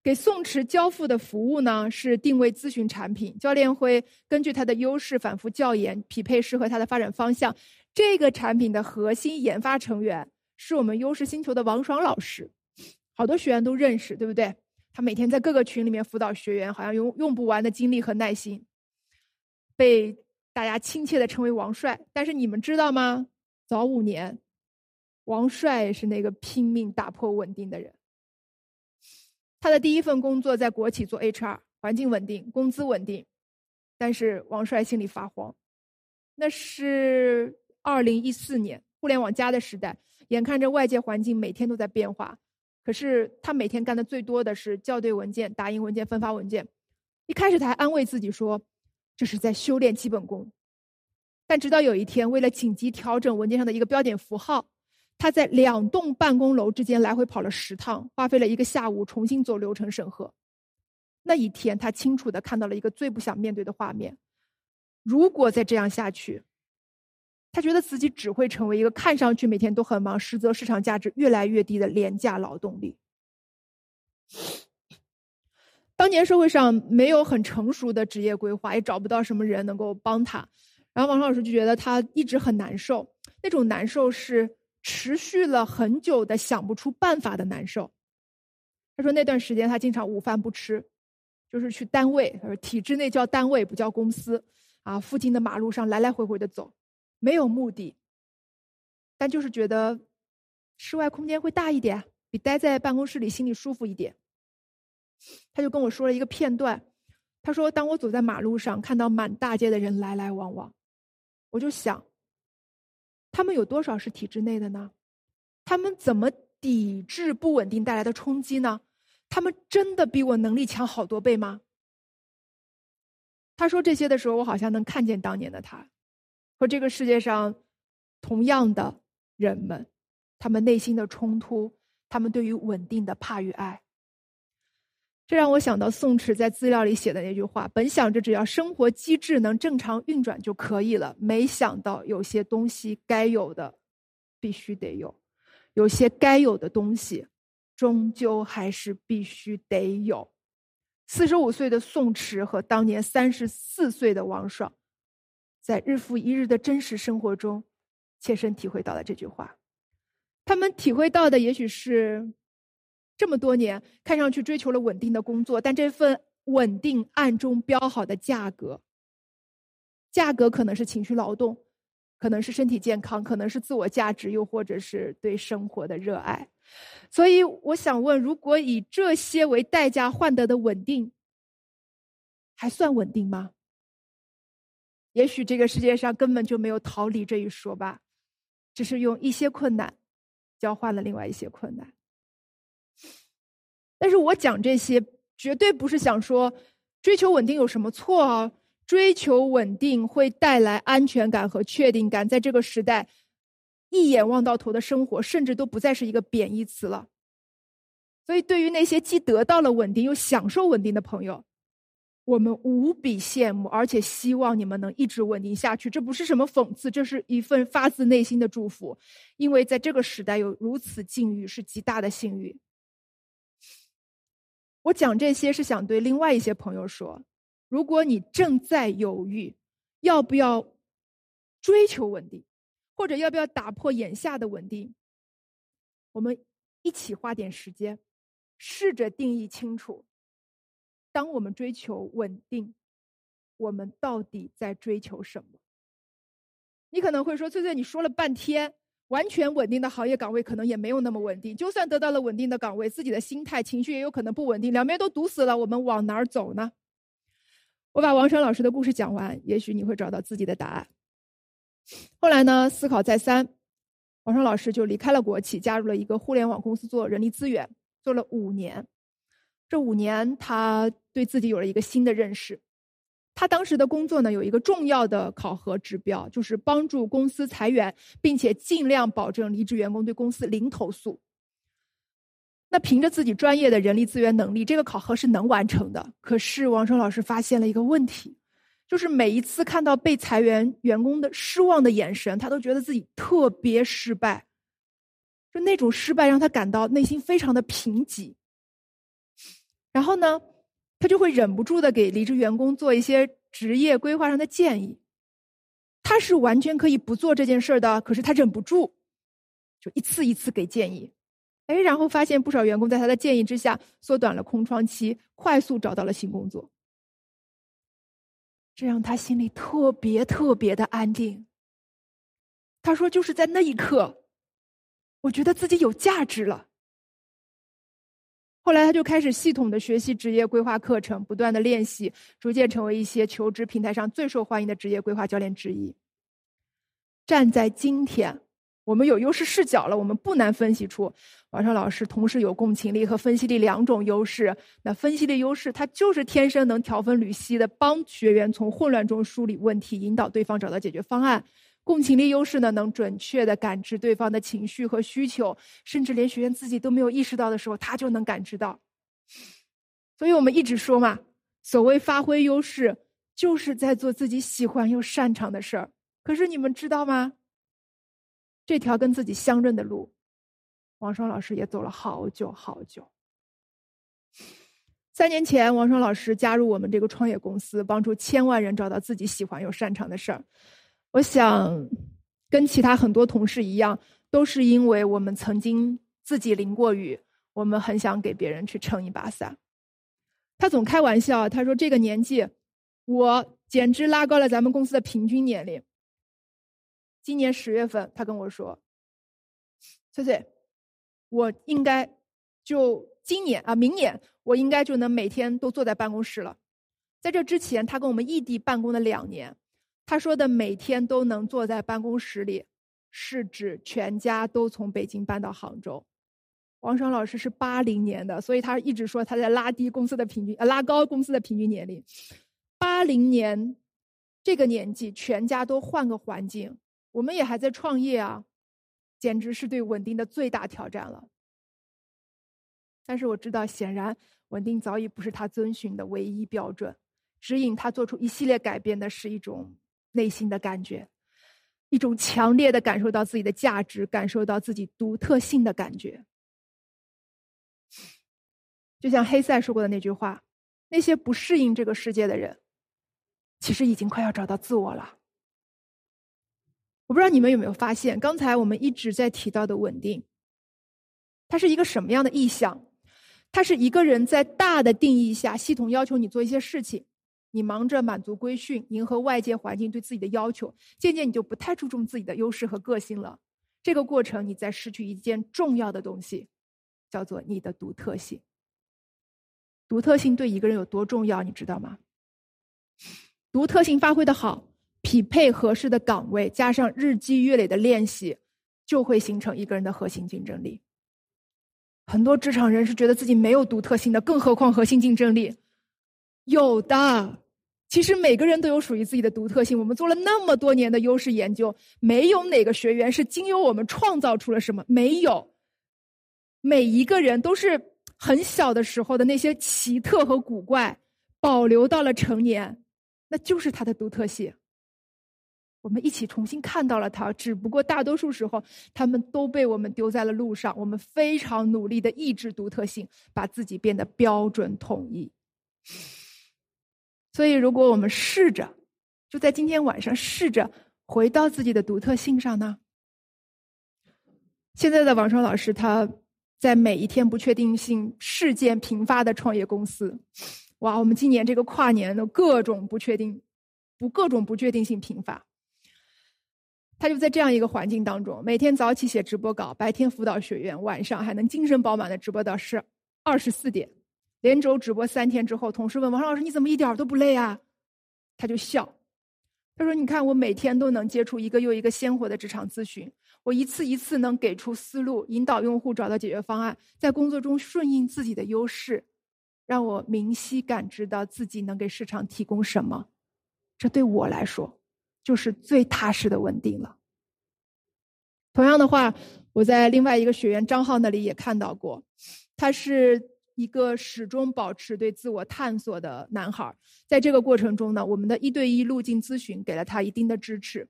给宋池交付的服务呢是定位咨询产品，教练会根据他的优势反复教研，匹配适合他的发展方向。这个产品的核心研发成员是我们优势星球的王爽老师，好多学员都认识，对不对？他每天在各个群里面辅导学员，好像用用不完的精力和耐心，被大家亲切的称为王帅。但是你们知道吗？早五年，王帅是那个拼命打破稳定的人。他的第一份工作在国企做 HR，环境稳定，工资稳定，但是王帅心里发慌。那是二零一四年，互联网加的时代，眼看着外界环境每天都在变化，可是他每天干的最多的是校对文件、打印文件、分发文件。一开始他还安慰自己说，这是在修炼基本功。但直到有一天，为了紧急调整文件上的一个标点符号。他在两栋办公楼之间来回跑了十趟，花费了一个下午重新走流程审核。那一天，他清楚的看到了一个最不想面对的画面：如果再这样下去，他觉得自己只会成为一个看上去每天都很忙，实则市场价值越来越低的廉价劳动力。当年社会上没有很成熟的职业规划，也找不到什么人能够帮他，然后王老师就觉得他一直很难受，那种难受是。持续了很久的想不出办法的难受。他说那段时间他经常午饭不吃，就是去单位，他说体制内叫单位不叫公司，啊，附近的马路上来来回回的走，没有目的，但就是觉得室外空间会大一点，比待在办公室里心里舒服一点。他就跟我说了一个片段，他说当我走在马路上，看到满大街的人来来往往，我就想。他们有多少是体制内的呢？他们怎么抵制不稳定带来的冲击呢？他们真的比我能力强好多倍吗？他说这些的时候，我好像能看见当年的他，和这个世界上同样的人们，他们内心的冲突，他们对于稳定的怕与爱。这让我想到宋池在资料里写的那句话：“本想着只要生活机制能正常运转就可以了，没想到有些东西该有的必须得有，有些该有的东西终究还是必须得有。”四十五岁的宋池和当年三十四岁的王爽，在日复一日的真实生活中，切身体会到了这句话。他们体会到的也许是。这么多年，看上去追求了稳定的工作，但这份稳定暗中标好的价格，价格可能是情绪劳动，可能是身体健康，可能是自我价值，又或者是对生活的热爱。所以，我想问：如果以这些为代价换得的稳定，还算稳定吗？也许这个世界上根本就没有逃离这一说吧，只是用一些困难交换了另外一些困难。但是我讲这些，绝对不是想说追求稳定有什么错啊？追求稳定会带来安全感和确定感，在这个时代，一眼望到头的生活，甚至都不再是一个贬义词了。所以，对于那些既得到了稳定又享受稳定的朋友，我们无比羡慕，而且希望你们能一直稳定下去。这不是什么讽刺，这是一份发自内心的祝福，因为在这个时代有如此境遇是极大的幸运。我讲这些是想对另外一些朋友说：如果你正在犹豫，要不要追求稳定，或者要不要打破眼下的稳定，我们一起花点时间，试着定义清楚：当我们追求稳定，我们到底在追求什么？你可能会说：“翠翠，你说了半天。”完全稳定的行业岗位可能也没有那么稳定，就算得到了稳定的岗位，自己的心态、情绪也有可能不稳定，两边都堵死了，我们往哪儿走呢？我把王爽老师的故事讲完，也许你会找到自己的答案。后来呢，思考再三，王爽老师就离开了国企，加入了一个互联网公司做人力资源，做了五年。这五年，他对自己有了一个新的认识。他当时的工作呢，有一个重要的考核指标，就是帮助公司裁员，并且尽量保证离职员工对公司零投诉。那凭着自己专业的人力资源能力，这个考核是能完成的。可是王成老师发现了一个问题，就是每一次看到被裁员员工的失望的眼神，他都觉得自己特别失败。就那种失败让他感到内心非常的贫瘠。然后呢？他就会忍不住的给离职员工做一些职业规划上的建议。他是完全可以不做这件事的，可是他忍不住，就一次一次给建议。哎，然后发现不少员工在他的建议之下缩短了空窗期，快速找到了新工作。这让他心里特别特别的安定。他说：“就是在那一刻，我觉得自己有价值了。”后来他就开始系统的学习职业规划课程，不断的练习，逐渐成为一些求职平台上最受欢迎的职业规划教练之一。站在今天，我们有优势视角了，我们不难分析出，王超老师同时有共情力和分析力两种优势。那分析力优势，他就是天生能条分缕析的帮学员从混乱中梳理问题，引导对方找到解决方案。共情力优势呢，能准确的感知对方的情绪和需求，甚至连学员自己都没有意识到的时候，他就能感知到。所以我们一直说嘛，所谓发挥优势，就是在做自己喜欢又擅长的事儿。可是你们知道吗？这条跟自己相认的路，王双老师也走了好久好久。三年前，王双老师加入我们这个创业公司，帮助千万人找到自己喜欢又擅长的事儿。我想，跟其他很多同事一样，都是因为我们曾经自己淋过雨，我们很想给别人去撑一把伞。他总开玩笑，他说这个年纪，我简直拉高了咱们公司的平均年龄。今年十月份，他跟我说：“翠翠，我应该就今年啊，明年我应该就能每天都坐在办公室了。”在这之前，他跟我们异地办公了两年。他说的每天都能坐在办公室里，是指全家都从北京搬到杭州。王爽老师是八零年的，所以他一直说他在拉低公司的平均，呃，拉高公司的平均年龄。八零年这个年纪，全家都换个环境，我们也还在创业啊，简直是对稳定的最大挑战了。但是我知道，显然稳定早已不是他遵循的唯一标准，指引他做出一系列改变的是一种。内心的感觉，一种强烈的感受到自己的价值，感受到自己独特性的感觉。就像黑塞说过的那句话：“那些不适应这个世界的人，其实已经快要找到自我了。”我不知道你们有没有发现，刚才我们一直在提到的稳定，它是一个什么样的意象？它是一个人在大的定义下，系统要求你做一些事情。你忙着满足规训，迎合外界环境对自己的要求，渐渐你就不太注重自己的优势和个性了。这个过程，你在失去一件重要的东西，叫做你的独特性。独特性对一个人有多重要，你知道吗？独特性发挥的好，匹配合适的岗位，加上日积月累的练习，就会形成一个人的核心竞争力。很多职场人是觉得自己没有独特性的，更何况核心竞争力。有的，其实每个人都有属于自己的独特性。我们做了那么多年的优势研究，没有哪个学员是经由我们创造出了什么，没有。每一个人都是很小的时候的那些奇特和古怪，保留到了成年，那就是他的独特性。我们一起重新看到了他，只不过大多数时候，他们都被我们丢在了路上。我们非常努力的抑制独特性，把自己变得标准统一。所以，如果我们试着，就在今天晚上试着回到自己的独特性上呢？现在的王双老师，他在每一天不确定性事件频发的创业公司，哇，我们今年这个跨年的各种不确定，不各种不确定性频发，他就在这样一个环境当中，每天早起写直播稿，白天辅导学员，晚上还能精神饱满的直播到十二十四点。连轴直播三天之后，同事问王老师：“你怎么一点都不累啊？”他就笑，他说：“你看，我每天都能接触一个又一个鲜活的职场咨询，我一次一次能给出思路，引导用户找到解决方案，在工作中顺应自己的优势，让我明晰感知到自己能给市场提供什么，这对我来说就是最踏实的稳定了。同样的话，我在另外一个学员张浩那里也看到过，他是一个始终保持对自我探索的男孩。在这个过程中呢，我们的一对一路径咨询给了他一定的支持。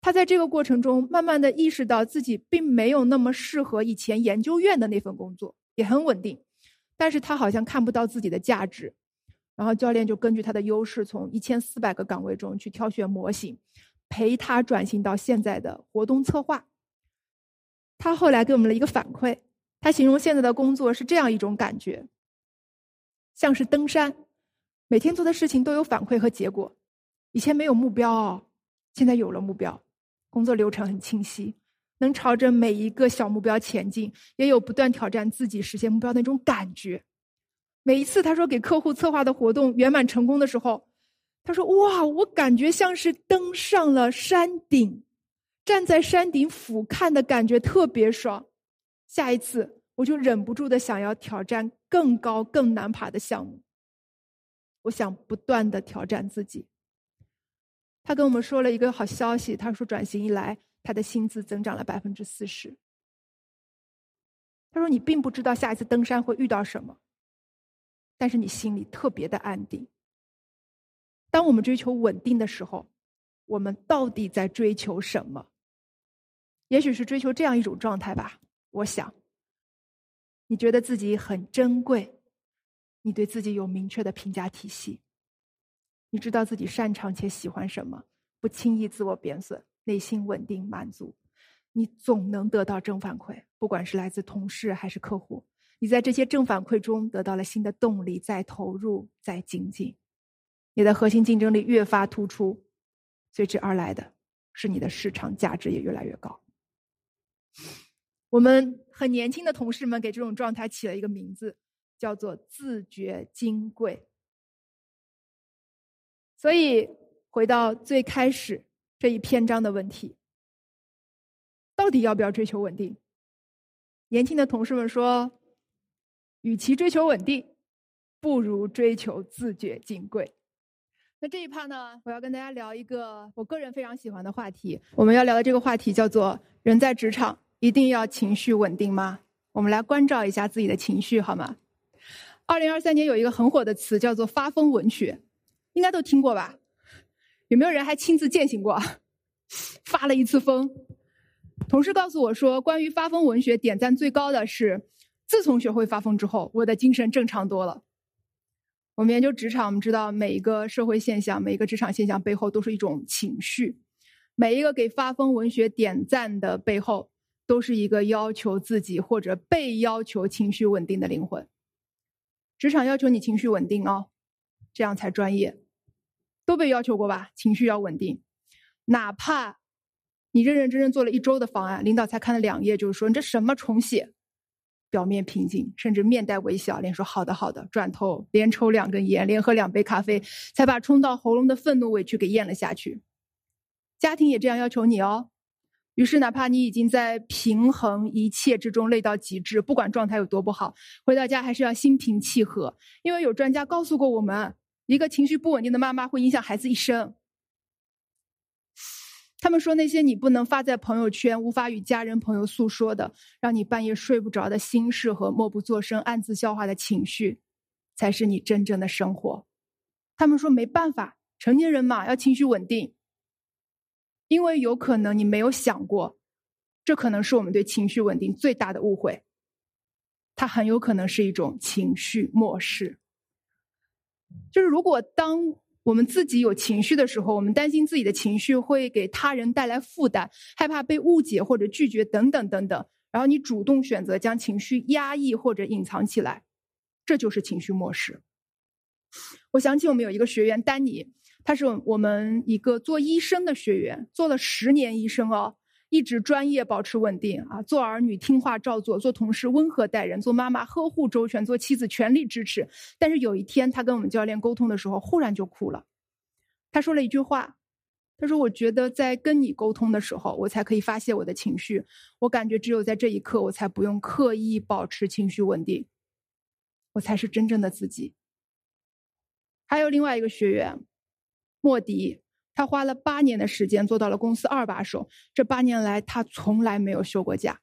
他在这个过程中，慢慢的意识到自己并没有那么适合以前研究院的那份工作，也很稳定，但是他好像看不到自己的价值。然后教练就根据他的优势，从一千四百个岗位中去挑选模型，陪他转型到现在的活动策划。他后来给我们了一个反馈，他形容现在的工作是这样一种感觉，像是登山，每天做的事情都有反馈和结果。以前没有目标哦，现在有了目标。工作流程很清晰，能朝着每一个小目标前进，也有不断挑战自己、实现目标的那种感觉。每一次他说给客户策划的活动圆满成功的时候，他说：“哇，我感觉像是登上了山顶，站在山顶俯瞰的感觉特别爽。下一次我就忍不住的想要挑战更高、更难爬的项目。我想不断的挑战自己。”他跟我们说了一个好消息，他说转型以来，他的薪资增长了百分之四十。他说：“你并不知道下一次登山会遇到什么，但是你心里特别的安定。当我们追求稳定的时候，我们到底在追求什么？也许是追求这样一种状态吧。我想，你觉得自己很珍贵，你对自己有明确的评价体系。”你知道自己擅长且喜欢什么，不轻易自我贬损，内心稳定满足，你总能得到正反馈，不管是来自同事还是客户。你在这些正反馈中得到了新的动力，再投入，再精进，你的核心竞争力越发突出，随之而来的是你的市场价值也越来越高。我们很年轻的同事们给这种状态起了一个名字，叫做“自觉金贵”。所以，回到最开始这一篇章的问题，到底要不要追求稳定？年轻的同事们说，与其追求稳定，不如追求自觉金贵。那这一趴呢，我要跟大家聊一个我个人非常喜欢的话题。我们要聊的这个话题叫做“人在职场一定要情绪稳定吗？”我们来关照一下自己的情绪，好吗？二零二三年有一个很火的词叫做“发疯文学”。应该都听过吧？有没有人还亲自践行过？发了一次疯。同事告诉我说，关于发疯文学点赞最高的是，自从学会发疯之后，我的精神正常多了。我们研究职场，我们知道每一个社会现象、每一个职场现象背后都是一种情绪。每一个给发疯文学点赞的背后，都是一个要求自己或者被要求情绪稳定的灵魂。职场要求你情绪稳定哦，这样才专业。都被要求过吧？情绪要稳定，哪怕你认认真真做了一周的方案，领导才看了两页，就是说你这什么重写？表面平静，甚至面带微笑，连说好的好的，转头连抽两根烟，连喝两杯咖啡，才把冲到喉咙的愤怒委屈给咽了下去。家庭也这样要求你哦。于是，哪怕你已经在平衡一切之中累到极致，不管状态有多不好，回到家还是要心平气和，因为有专家告诉过我们。一个情绪不稳定的妈妈会影响孩子一生。他们说，那些你不能发在朋友圈、无法与家人朋友诉说的、让你半夜睡不着的心事和默不作声、暗自消化的情绪，才是你真正的生活。他们说，没办法，成年人嘛，要情绪稳定。因为有可能你没有想过，这可能是我们对情绪稳定最大的误会。它很有可能是一种情绪漠视。就是如果当我们自己有情绪的时候，我们担心自己的情绪会给他人带来负担，害怕被误解或者拒绝等等等等，然后你主动选择将情绪压抑或者隐藏起来，这就是情绪漠视。我想起我们有一个学员丹尼，他是我们一个做医生的学员，做了十年医生哦。一直专业，保持稳定啊！做儿女听话照做，做同事温和待人，做妈妈呵护周全，做妻子全力支持。但是有一天，他跟我们教练沟通的时候，忽然就哭了。他说了一句话：“他说，我觉得在跟你沟通的时候，我才可以发泄我的情绪。我感觉只有在这一刻，我才不用刻意保持情绪稳定，我才是真正的自己。”还有另外一个学员，莫迪。他花了八年的时间做到了公司二把手，这八年来他从来没有休过假。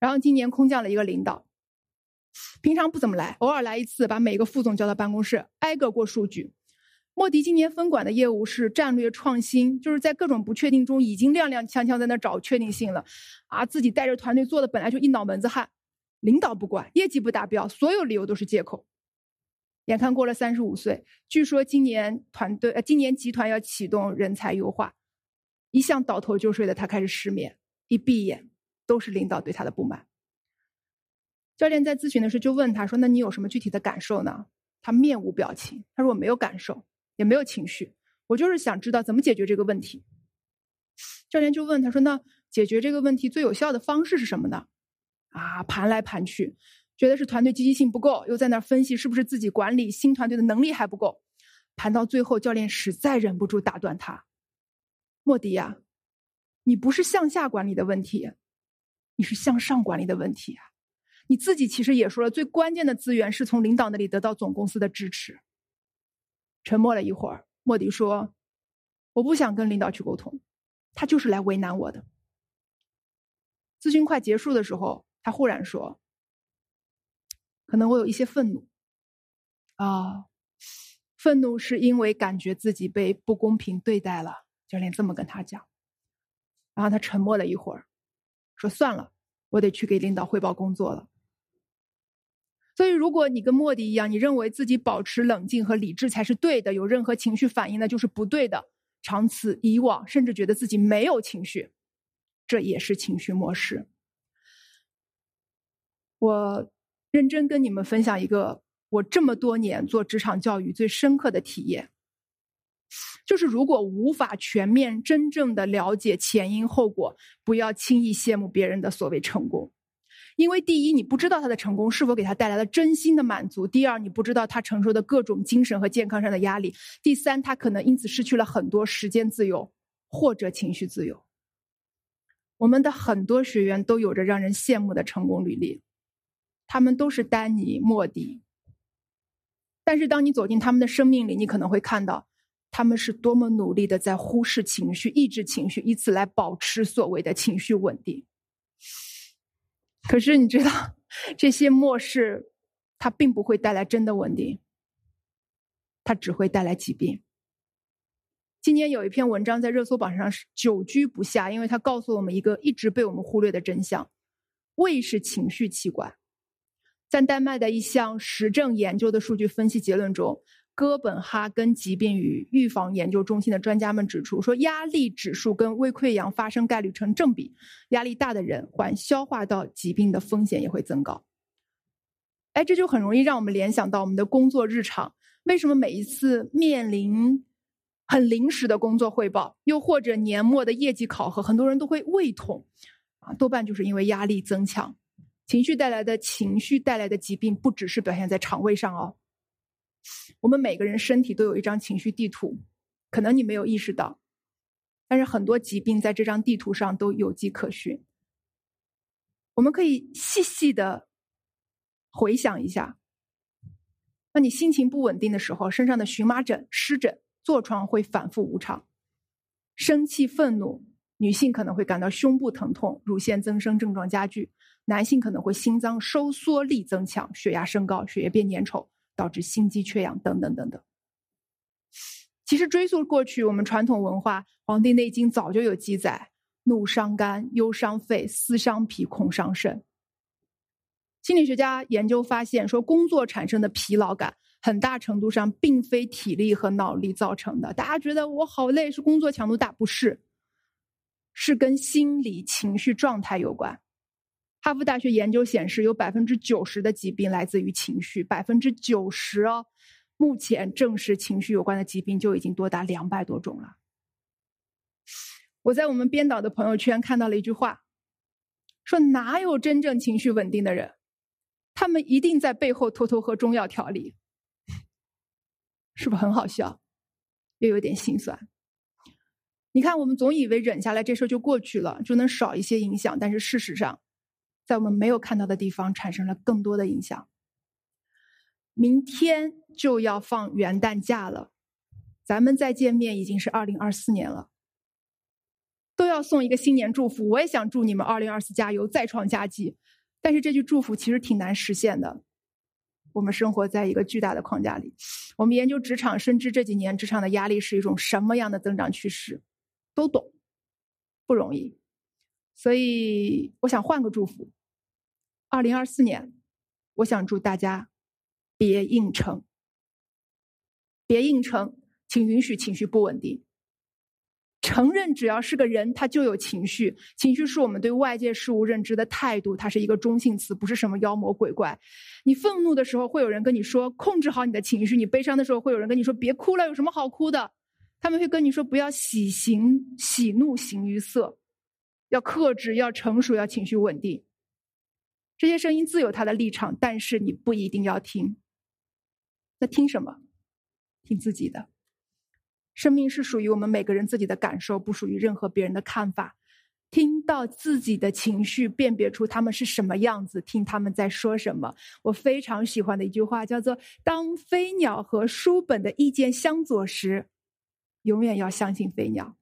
然后今年空降了一个领导，平常不怎么来，偶尔来一次，把每个副总叫到办公室，挨个过数据。莫迪今年分管的业务是战略创新，就是在各种不确定中已经踉踉跄跄在那找确定性了，啊，自己带着团队做的本来就一脑门子汗，领导不管，业绩不达标，所有理由都是借口。眼看过了三十五岁，据说今年团队呃，今年集团要启动人才优化，一向倒头就睡的他开始失眠，一闭眼都是领导对他的不满。教练在咨询的时候就问他说：“那你有什么具体的感受呢？”他面无表情，他说：“我没有感受，也没有情绪，我就是想知道怎么解决这个问题。”教练就问他说：“那解决这个问题最有效的方式是什么呢？”啊，盘来盘去。觉得是团队积极性不够，又在那分析是不是自己管理新团队的能力还不够，盘到最后，教练实在忍不住打断他：“莫迪呀，你不是向下管理的问题，你是向上管理的问题啊！你自己其实也说了，最关键的资源是从领导那里得到总公司的支持。”沉默了一会儿，莫迪说：“我不想跟领导去沟通，他就是来为难我的。”咨询快结束的时候，他忽然说。可能会有一些愤怒，啊，愤怒是因为感觉自己被不公平对待了。教练这么跟他讲，然后他沉默了一会儿，说：“算了，我得去给领导汇报工作了。”所以，如果你跟莫迪一样，你认为自己保持冷静和理智才是对的，有任何情绪反应那就是不对的。长此以往，甚至觉得自己没有情绪，这也是情绪模式。我。认真跟你们分享一个我这么多年做职场教育最深刻的体验，就是如果无法全面真正的了解前因后果，不要轻易羡慕别人的所谓成功，因为第一，你不知道他的成功是否给他带来了真心的满足；第二，你不知道他承受的各种精神和健康上的压力；第三，他可能因此失去了很多时间自由或者情绪自由。我们的很多学员都有着让人羡慕的成功履历。他们都是丹尼、莫迪，但是当你走进他们的生命里，你可能会看到，他们是多么努力的在忽视情绪、抑制情绪，以此来保持所谓的情绪稳定。可是你知道，这些漠视，它并不会带来真的稳定，它只会带来疾病。今年有一篇文章在热搜榜上是久居不下，因为它告诉我们一个一直被我们忽略的真相：胃是情绪器官。在丹麦的一项实证研究的数据分析结论中，哥本哈根疾病与预防研究中心的专家们指出，说压力指数跟胃溃疡发生概率成正比，压力大的人患消化道疾病的风险也会增高。哎，这就很容易让我们联想到我们的工作日常，为什么每一次面临很临时的工作汇报，又或者年末的业绩考核，很多人都会胃痛，啊，多半就是因为压力增强。情绪带来的情绪带来的疾病，不只是表现在肠胃上哦。我们每个人身体都有一张情绪地图，可能你没有意识到，但是很多疾病在这张地图上都有迹可循。我们可以细细的回想一下，那你心情不稳定的时候，身上的荨麻疹、湿疹、痤疮会反复无常；生气、愤怒，女性可能会感到胸部疼痛、乳腺增生症状加剧。男性可能会心脏收缩力增强、血压升高、血液变粘稠，导致心肌缺氧等等等等。其实追溯过去，我们传统文化《黄帝内经》早就有记载：怒伤肝、忧伤肺、思伤脾、恐伤肾。心理学家研究发现，说工作产生的疲劳感，很大程度上并非体力和脑力造成的。大家觉得我好累，是工作强度大？不是，是跟心理情绪状态有关。哈佛大学研究显示，有百分之九十的疾病来自于情绪，百分之九十哦。目前证实情绪有关的疾病就已经多达两百多种了。我在我们编导的朋友圈看到了一句话，说哪有真正情绪稳定的人？他们一定在背后偷偷喝中药调理，是不是很好笑？又有点心酸。你看，我们总以为忍下来这事就过去了，就能少一些影响，但是事实上。在我们没有看到的地方产生了更多的影响。明天就要放元旦假了，咱们再见面已经是二零二四年了，都要送一个新年祝福。我也想祝你们二零二四加油，再创佳绩。但是这句祝福其实挺难实现的。我们生活在一个巨大的框架里，我们研究职场，深知这几年职场的压力是一种什么样的增长趋势，都懂，不容易。所以我想换个祝福，二零二四年，我想祝大家别硬撑，别硬撑，请允许情绪不稳定。承认只要是个人，他就有情绪。情绪是我们对外界事物认知的态度，它是一个中性词，不是什么妖魔鬼怪。你愤怒的时候，会有人跟你说控制好你的情绪；你悲伤的时候，会有人跟你说别哭了，有什么好哭的？他们会跟你说不要喜形喜怒形于色，要克制，要成熟，要情绪稳定。这些声音自有它的立场，但是你不一定要听。那听什么？听自己的。生命是属于我们每个人自己的感受，不属于任何别人的看法。听到自己的情绪，辨别出他们是什么样子，听他们在说什么。我非常喜欢的一句话叫做：“当飞鸟和书本的意见相左时，永远要相信飞鸟。”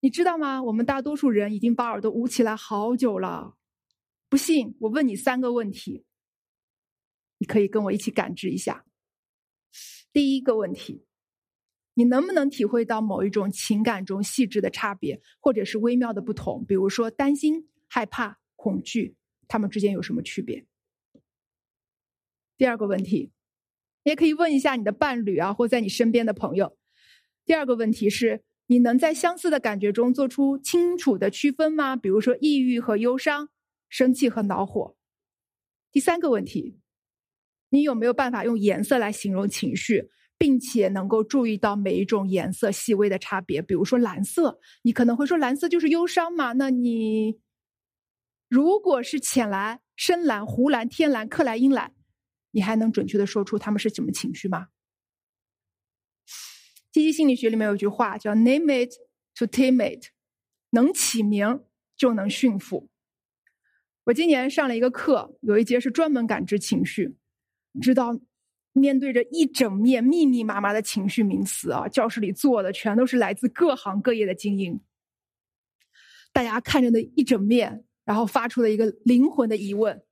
你知道吗？我们大多数人已经把耳朵捂起来好久了。不信，我问你三个问题，你可以跟我一起感知一下。第一个问题。你能不能体会到某一种情感中细致的差别，或者是微妙的不同？比如说担心、害怕、恐惧，他们之间有什么区别？第二个问题，也可以问一下你的伴侣啊，或在你身边的朋友。第二个问题是你能在相似的感觉中做出清楚的区分吗？比如说抑郁和忧伤，生气和恼火。第三个问题，你有没有办法用颜色来形容情绪？并且能够注意到每一种颜色细微的差别，比如说蓝色，你可能会说蓝色就是忧伤嘛？那你如果是浅蓝、深蓝、湖蓝、天蓝、克莱因蓝，你还能准确的说出他们是什么情绪吗？积极心理学里面有句话叫 “name it to tame it”，能起名就能驯服。我今年上了一个课，有一节是专门感知情绪，知道。面对着一整面密密麻麻的情绪名词啊，教室里坐的全都是来自各行各业的精英。大家看着那一整面，然后发出了一个灵魂的疑问：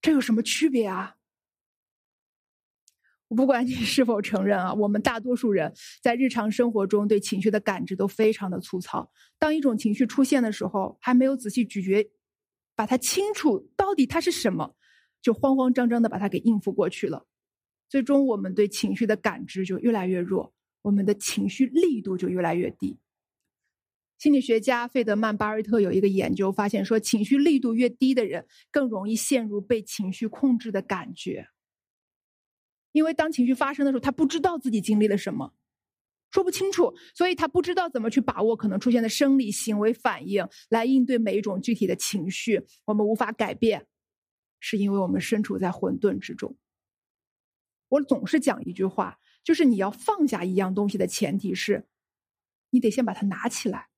这有什么区别啊？不管你是否承认啊，我们大多数人在日常生活中对情绪的感知都非常的粗糙。当一种情绪出现的时候，还没有仔细咀嚼，把它清楚到底它是什么，就慌慌张张的把它给应付过去了。最终，我们对情绪的感知就越来越弱，我们的情绪力度就越来越低。心理学家费德曼巴瑞特有一个研究发现，说情绪力度越低的人，更容易陷入被情绪控制的感觉。因为当情绪发生的时候，他不知道自己经历了什么，说不清楚，所以他不知道怎么去把握可能出现的生理行为反应来应对每一种具体的情绪。我们无法改变，是因为我们身处在混沌之中。我总是讲一句话，就是你要放下一样东西的前提是，你得先把它拿起来，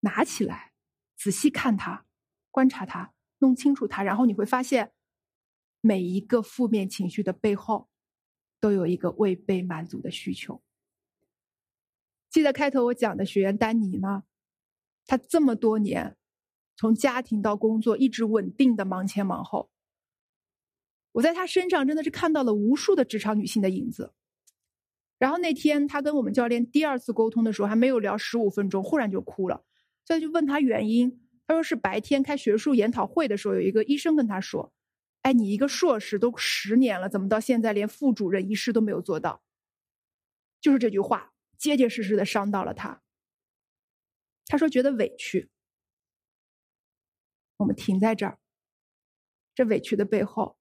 拿起来，仔细看它，观察它，弄清楚它，然后你会发现，每一个负面情绪的背后，都有一个未被满足的需求。记得开头我讲的学员丹尼吗？他这么多年，从家庭到工作，一直稳定的忙前忙后。我在他身上真的是看到了无数的职场女性的影子。然后那天他跟我们教练第二次沟通的时候，还没有聊十五分钟，忽然就哭了。所以就问他原因，他说是白天开学术研讨会的时候，有一个医生跟他说：“哎，你一个硕士都十年了，怎么到现在连副主任、医师都没有做到？”就是这句话，结结实实的伤到了他。他说觉得委屈。我们停在这儿，这委屈的背后。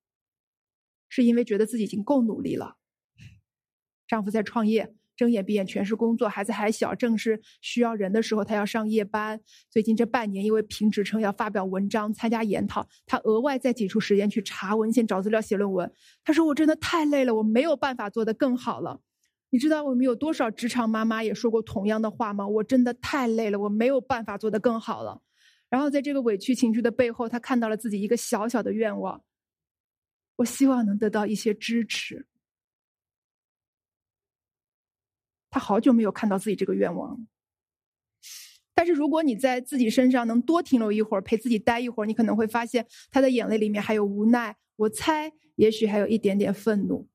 是因为觉得自己已经够努力了。丈夫在创业，睁眼闭眼全是工作，孩子还小，正是需要人的时候，他要上夜班。最近这半年，因为评职称要发表文章、参加研讨，他额外再挤出时间去查文献、找资料、写论文。他说：“我真的太累了，我没有办法做得更好了。”你知道我们有多少职场妈妈也说过同样的话吗？我真的太累了，我没有办法做得更好了。然后在这个委屈情绪的背后，他看到了自己一个小小的愿望。我希望能得到一些支持。他好久没有看到自己这个愿望。但是如果你在自己身上能多停留一会儿，陪自己待一会儿，你可能会发现他的眼泪里面还有无奈。我猜，也许还有一点点愤怒。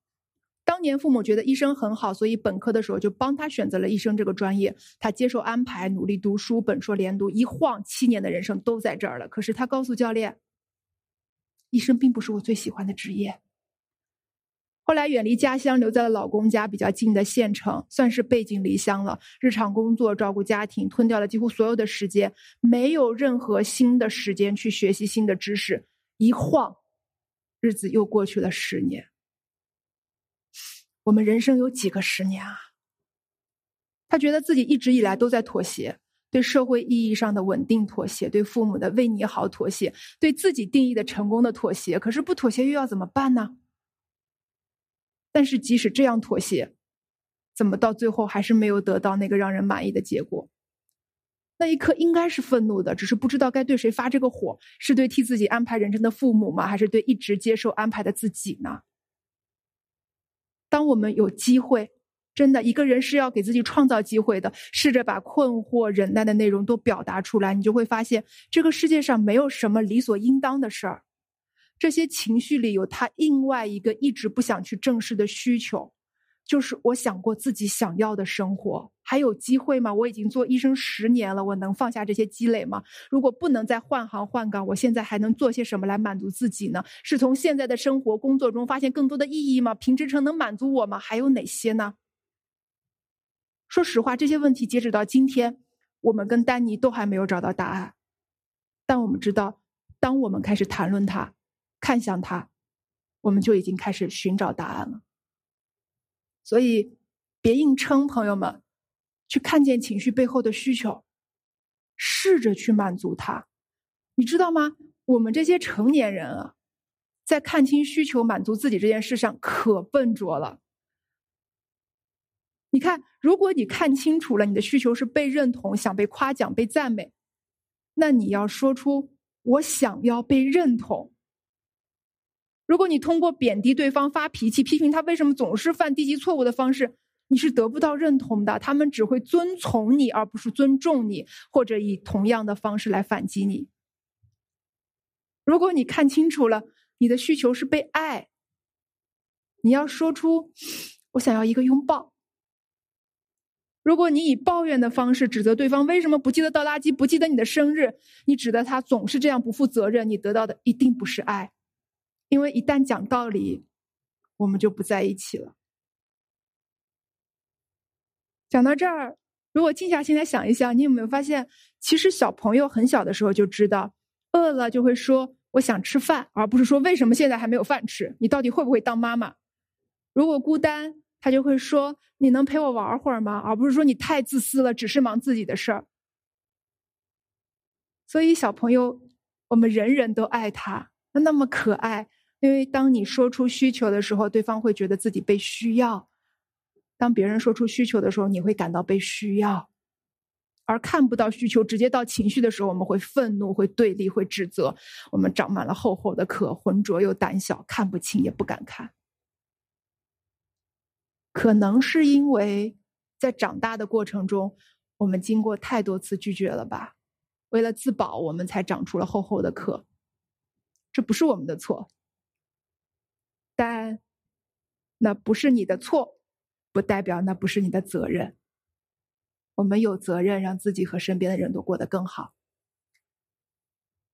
当年父母觉得医生很好，所以本科的时候就帮他选择了医生这个专业。他接受安排，努力读书，本硕连读，一晃七年的人生都在这儿了。可是他告诉教练，医生并不是我最喜欢的职业。后来远离家乡，留在了老公家比较近的县城，算是背井离乡了。日常工作、照顾家庭，吞掉了几乎所有的时间，没有任何新的时间去学习新的知识。一晃，日子又过去了十年。我们人生有几个十年啊？他觉得自己一直以来都在妥协，对社会意义上的稳定妥协，对父母的为你好妥协，对自己定义的成功的妥协。可是不妥协又要怎么办呢？但是，即使这样妥协，怎么到最后还是没有得到那个让人满意的结果？那一刻应该是愤怒的，只是不知道该对谁发这个火：是对替自己安排人生的父母吗？还是对一直接受安排的自己呢？当我们有机会，真的一个人是要给自己创造机会的，试着把困惑、忍耐的内容都表达出来，你就会发现，这个世界上没有什么理所应当的事儿。这些情绪里有他另外一个一直不想去正视的需求，就是我想过自己想要的生活，还有机会吗？我已经做医生十年了，我能放下这些积累吗？如果不能再换行换岗，我现在还能做些什么来满足自己呢？是从现在的生活工作中发现更多的意义吗？评职称能满足我吗？还有哪些呢？说实话，这些问题截止到今天，我们跟丹尼都还没有找到答案，但我们知道，当我们开始谈论它。看向他，我们就已经开始寻找答案了。所以，别硬撑，朋友们，去看见情绪背后的需求，试着去满足他。你知道吗？我们这些成年人啊，在看清需求、满足自己这件事上可笨拙了。你看，如果你看清楚了，你的需求是被认同、想被夸奖、被赞美，那你要说出“我想要被认同”。如果你通过贬低对方、发脾气、批评他为什么总是犯低级错误的方式，你是得不到认同的。他们只会遵从你，而不是尊重你，或者以同样的方式来反击你。如果你看清楚了，你的需求是被爱，你要说出“我想要一个拥抱”。如果你以抱怨的方式指责对方为什么不记得倒垃圾、不记得你的生日，你指责他总是这样不负责任，你得到的一定不是爱。因为一旦讲道理，我们就不在一起了。讲到这儿，如果静下心来想一想，你有没有发现，其实小朋友很小的时候就知道，饿了就会说“我想吃饭”，而不是说“为什么现在还没有饭吃？你到底会不会当妈妈？”如果孤单，他就会说“你能陪我玩会儿吗？”而不是说“你太自私了，只是忙自己的事儿。”所以，小朋友，我们人人都爱他，那么可爱。因为当你说出需求的时候，对方会觉得自己被需要；当别人说出需求的时候，你会感到被需要。而看不到需求，直接到情绪的时候，我们会愤怒、会对立、会指责。我们长满了厚厚的壳，浑浊又胆小，看不清也不敢看。可能是因为在长大的过程中，我们经过太多次拒绝了吧？为了自保，我们才长出了厚厚的壳。这不是我们的错。但那不是你的错，不代表那不是你的责任。我们有责任让自己和身边的人都过得更好。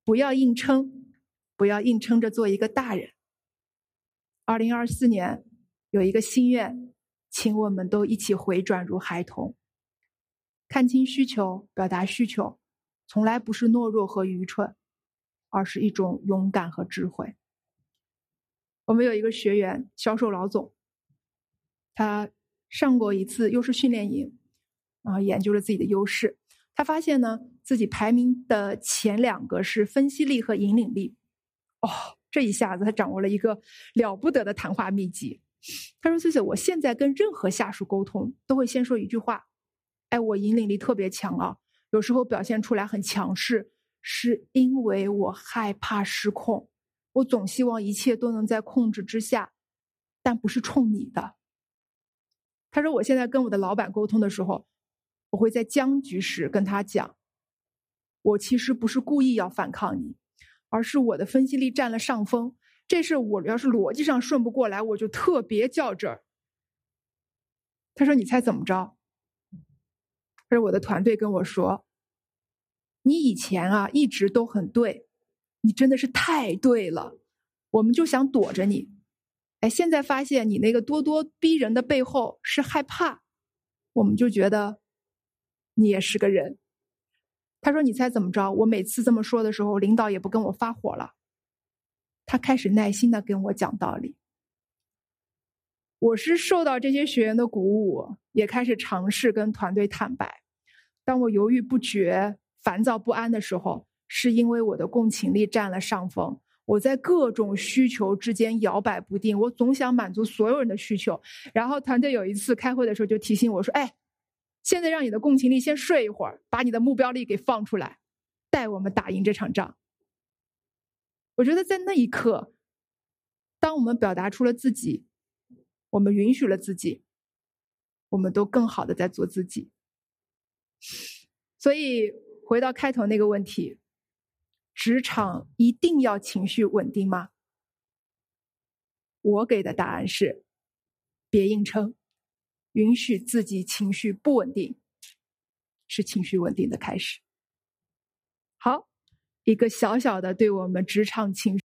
不要硬撑，不要硬撑着做一个大人。二零二四年有一个心愿，请我们都一起回转如孩童，看清需求，表达需求，从来不是懦弱和愚蠢，而是一种勇敢和智慧。我们有一个学员，销售老总，他上过一次优势训练营，然后研究了自己的优势。他发现呢，自己排名的前两个是分析力和引领力。哦，这一下子他掌握了一个了不得的谈话秘籍。他说：“翠翠，我现在跟任何下属沟通，都会先说一句话，哎，我引领力特别强啊，有时候表现出来很强势，是因为我害怕失控。”我总希望一切都能在控制之下，但不是冲你的。他说我现在跟我的老板沟通的时候，我会在僵局时跟他讲，我其实不是故意要反抗你，而是我的分析力占了上风。这事我要是逻辑上顺不过来，我就特别较真儿。他说：“你猜怎么着？”他说：“我的团队跟我说，你以前啊一直都很对，你真的是太对了，我们就想躲着你。哎，现在发现你那个咄咄逼人的背后是害怕，我们就觉得你也是个人。”他说：“你猜怎么着？我每次这么说的时候，领导也不跟我发火了。”他开始耐心的跟我讲道理。我是受到这些学员的鼓舞，也开始尝试跟团队坦白。当我犹豫不决、烦躁不安的时候，是因为我的共情力占了上风。我在各种需求之间摇摆不定，我总想满足所有人的需求。然后团队有一次开会的时候就提醒我说：“哎，现在让你的共情力先睡一会儿，把你的目标力给放出来，带我们打赢这场仗。”我觉得在那一刻，当我们表达出了自己，我们允许了自己，我们都更好的在做自己。所以回到开头那个问题，职场一定要情绪稳定吗？我给的答案是：别硬撑，允许自己情绪不稳定，是情绪稳定的开始。好。一个小小的对我们职场情绪。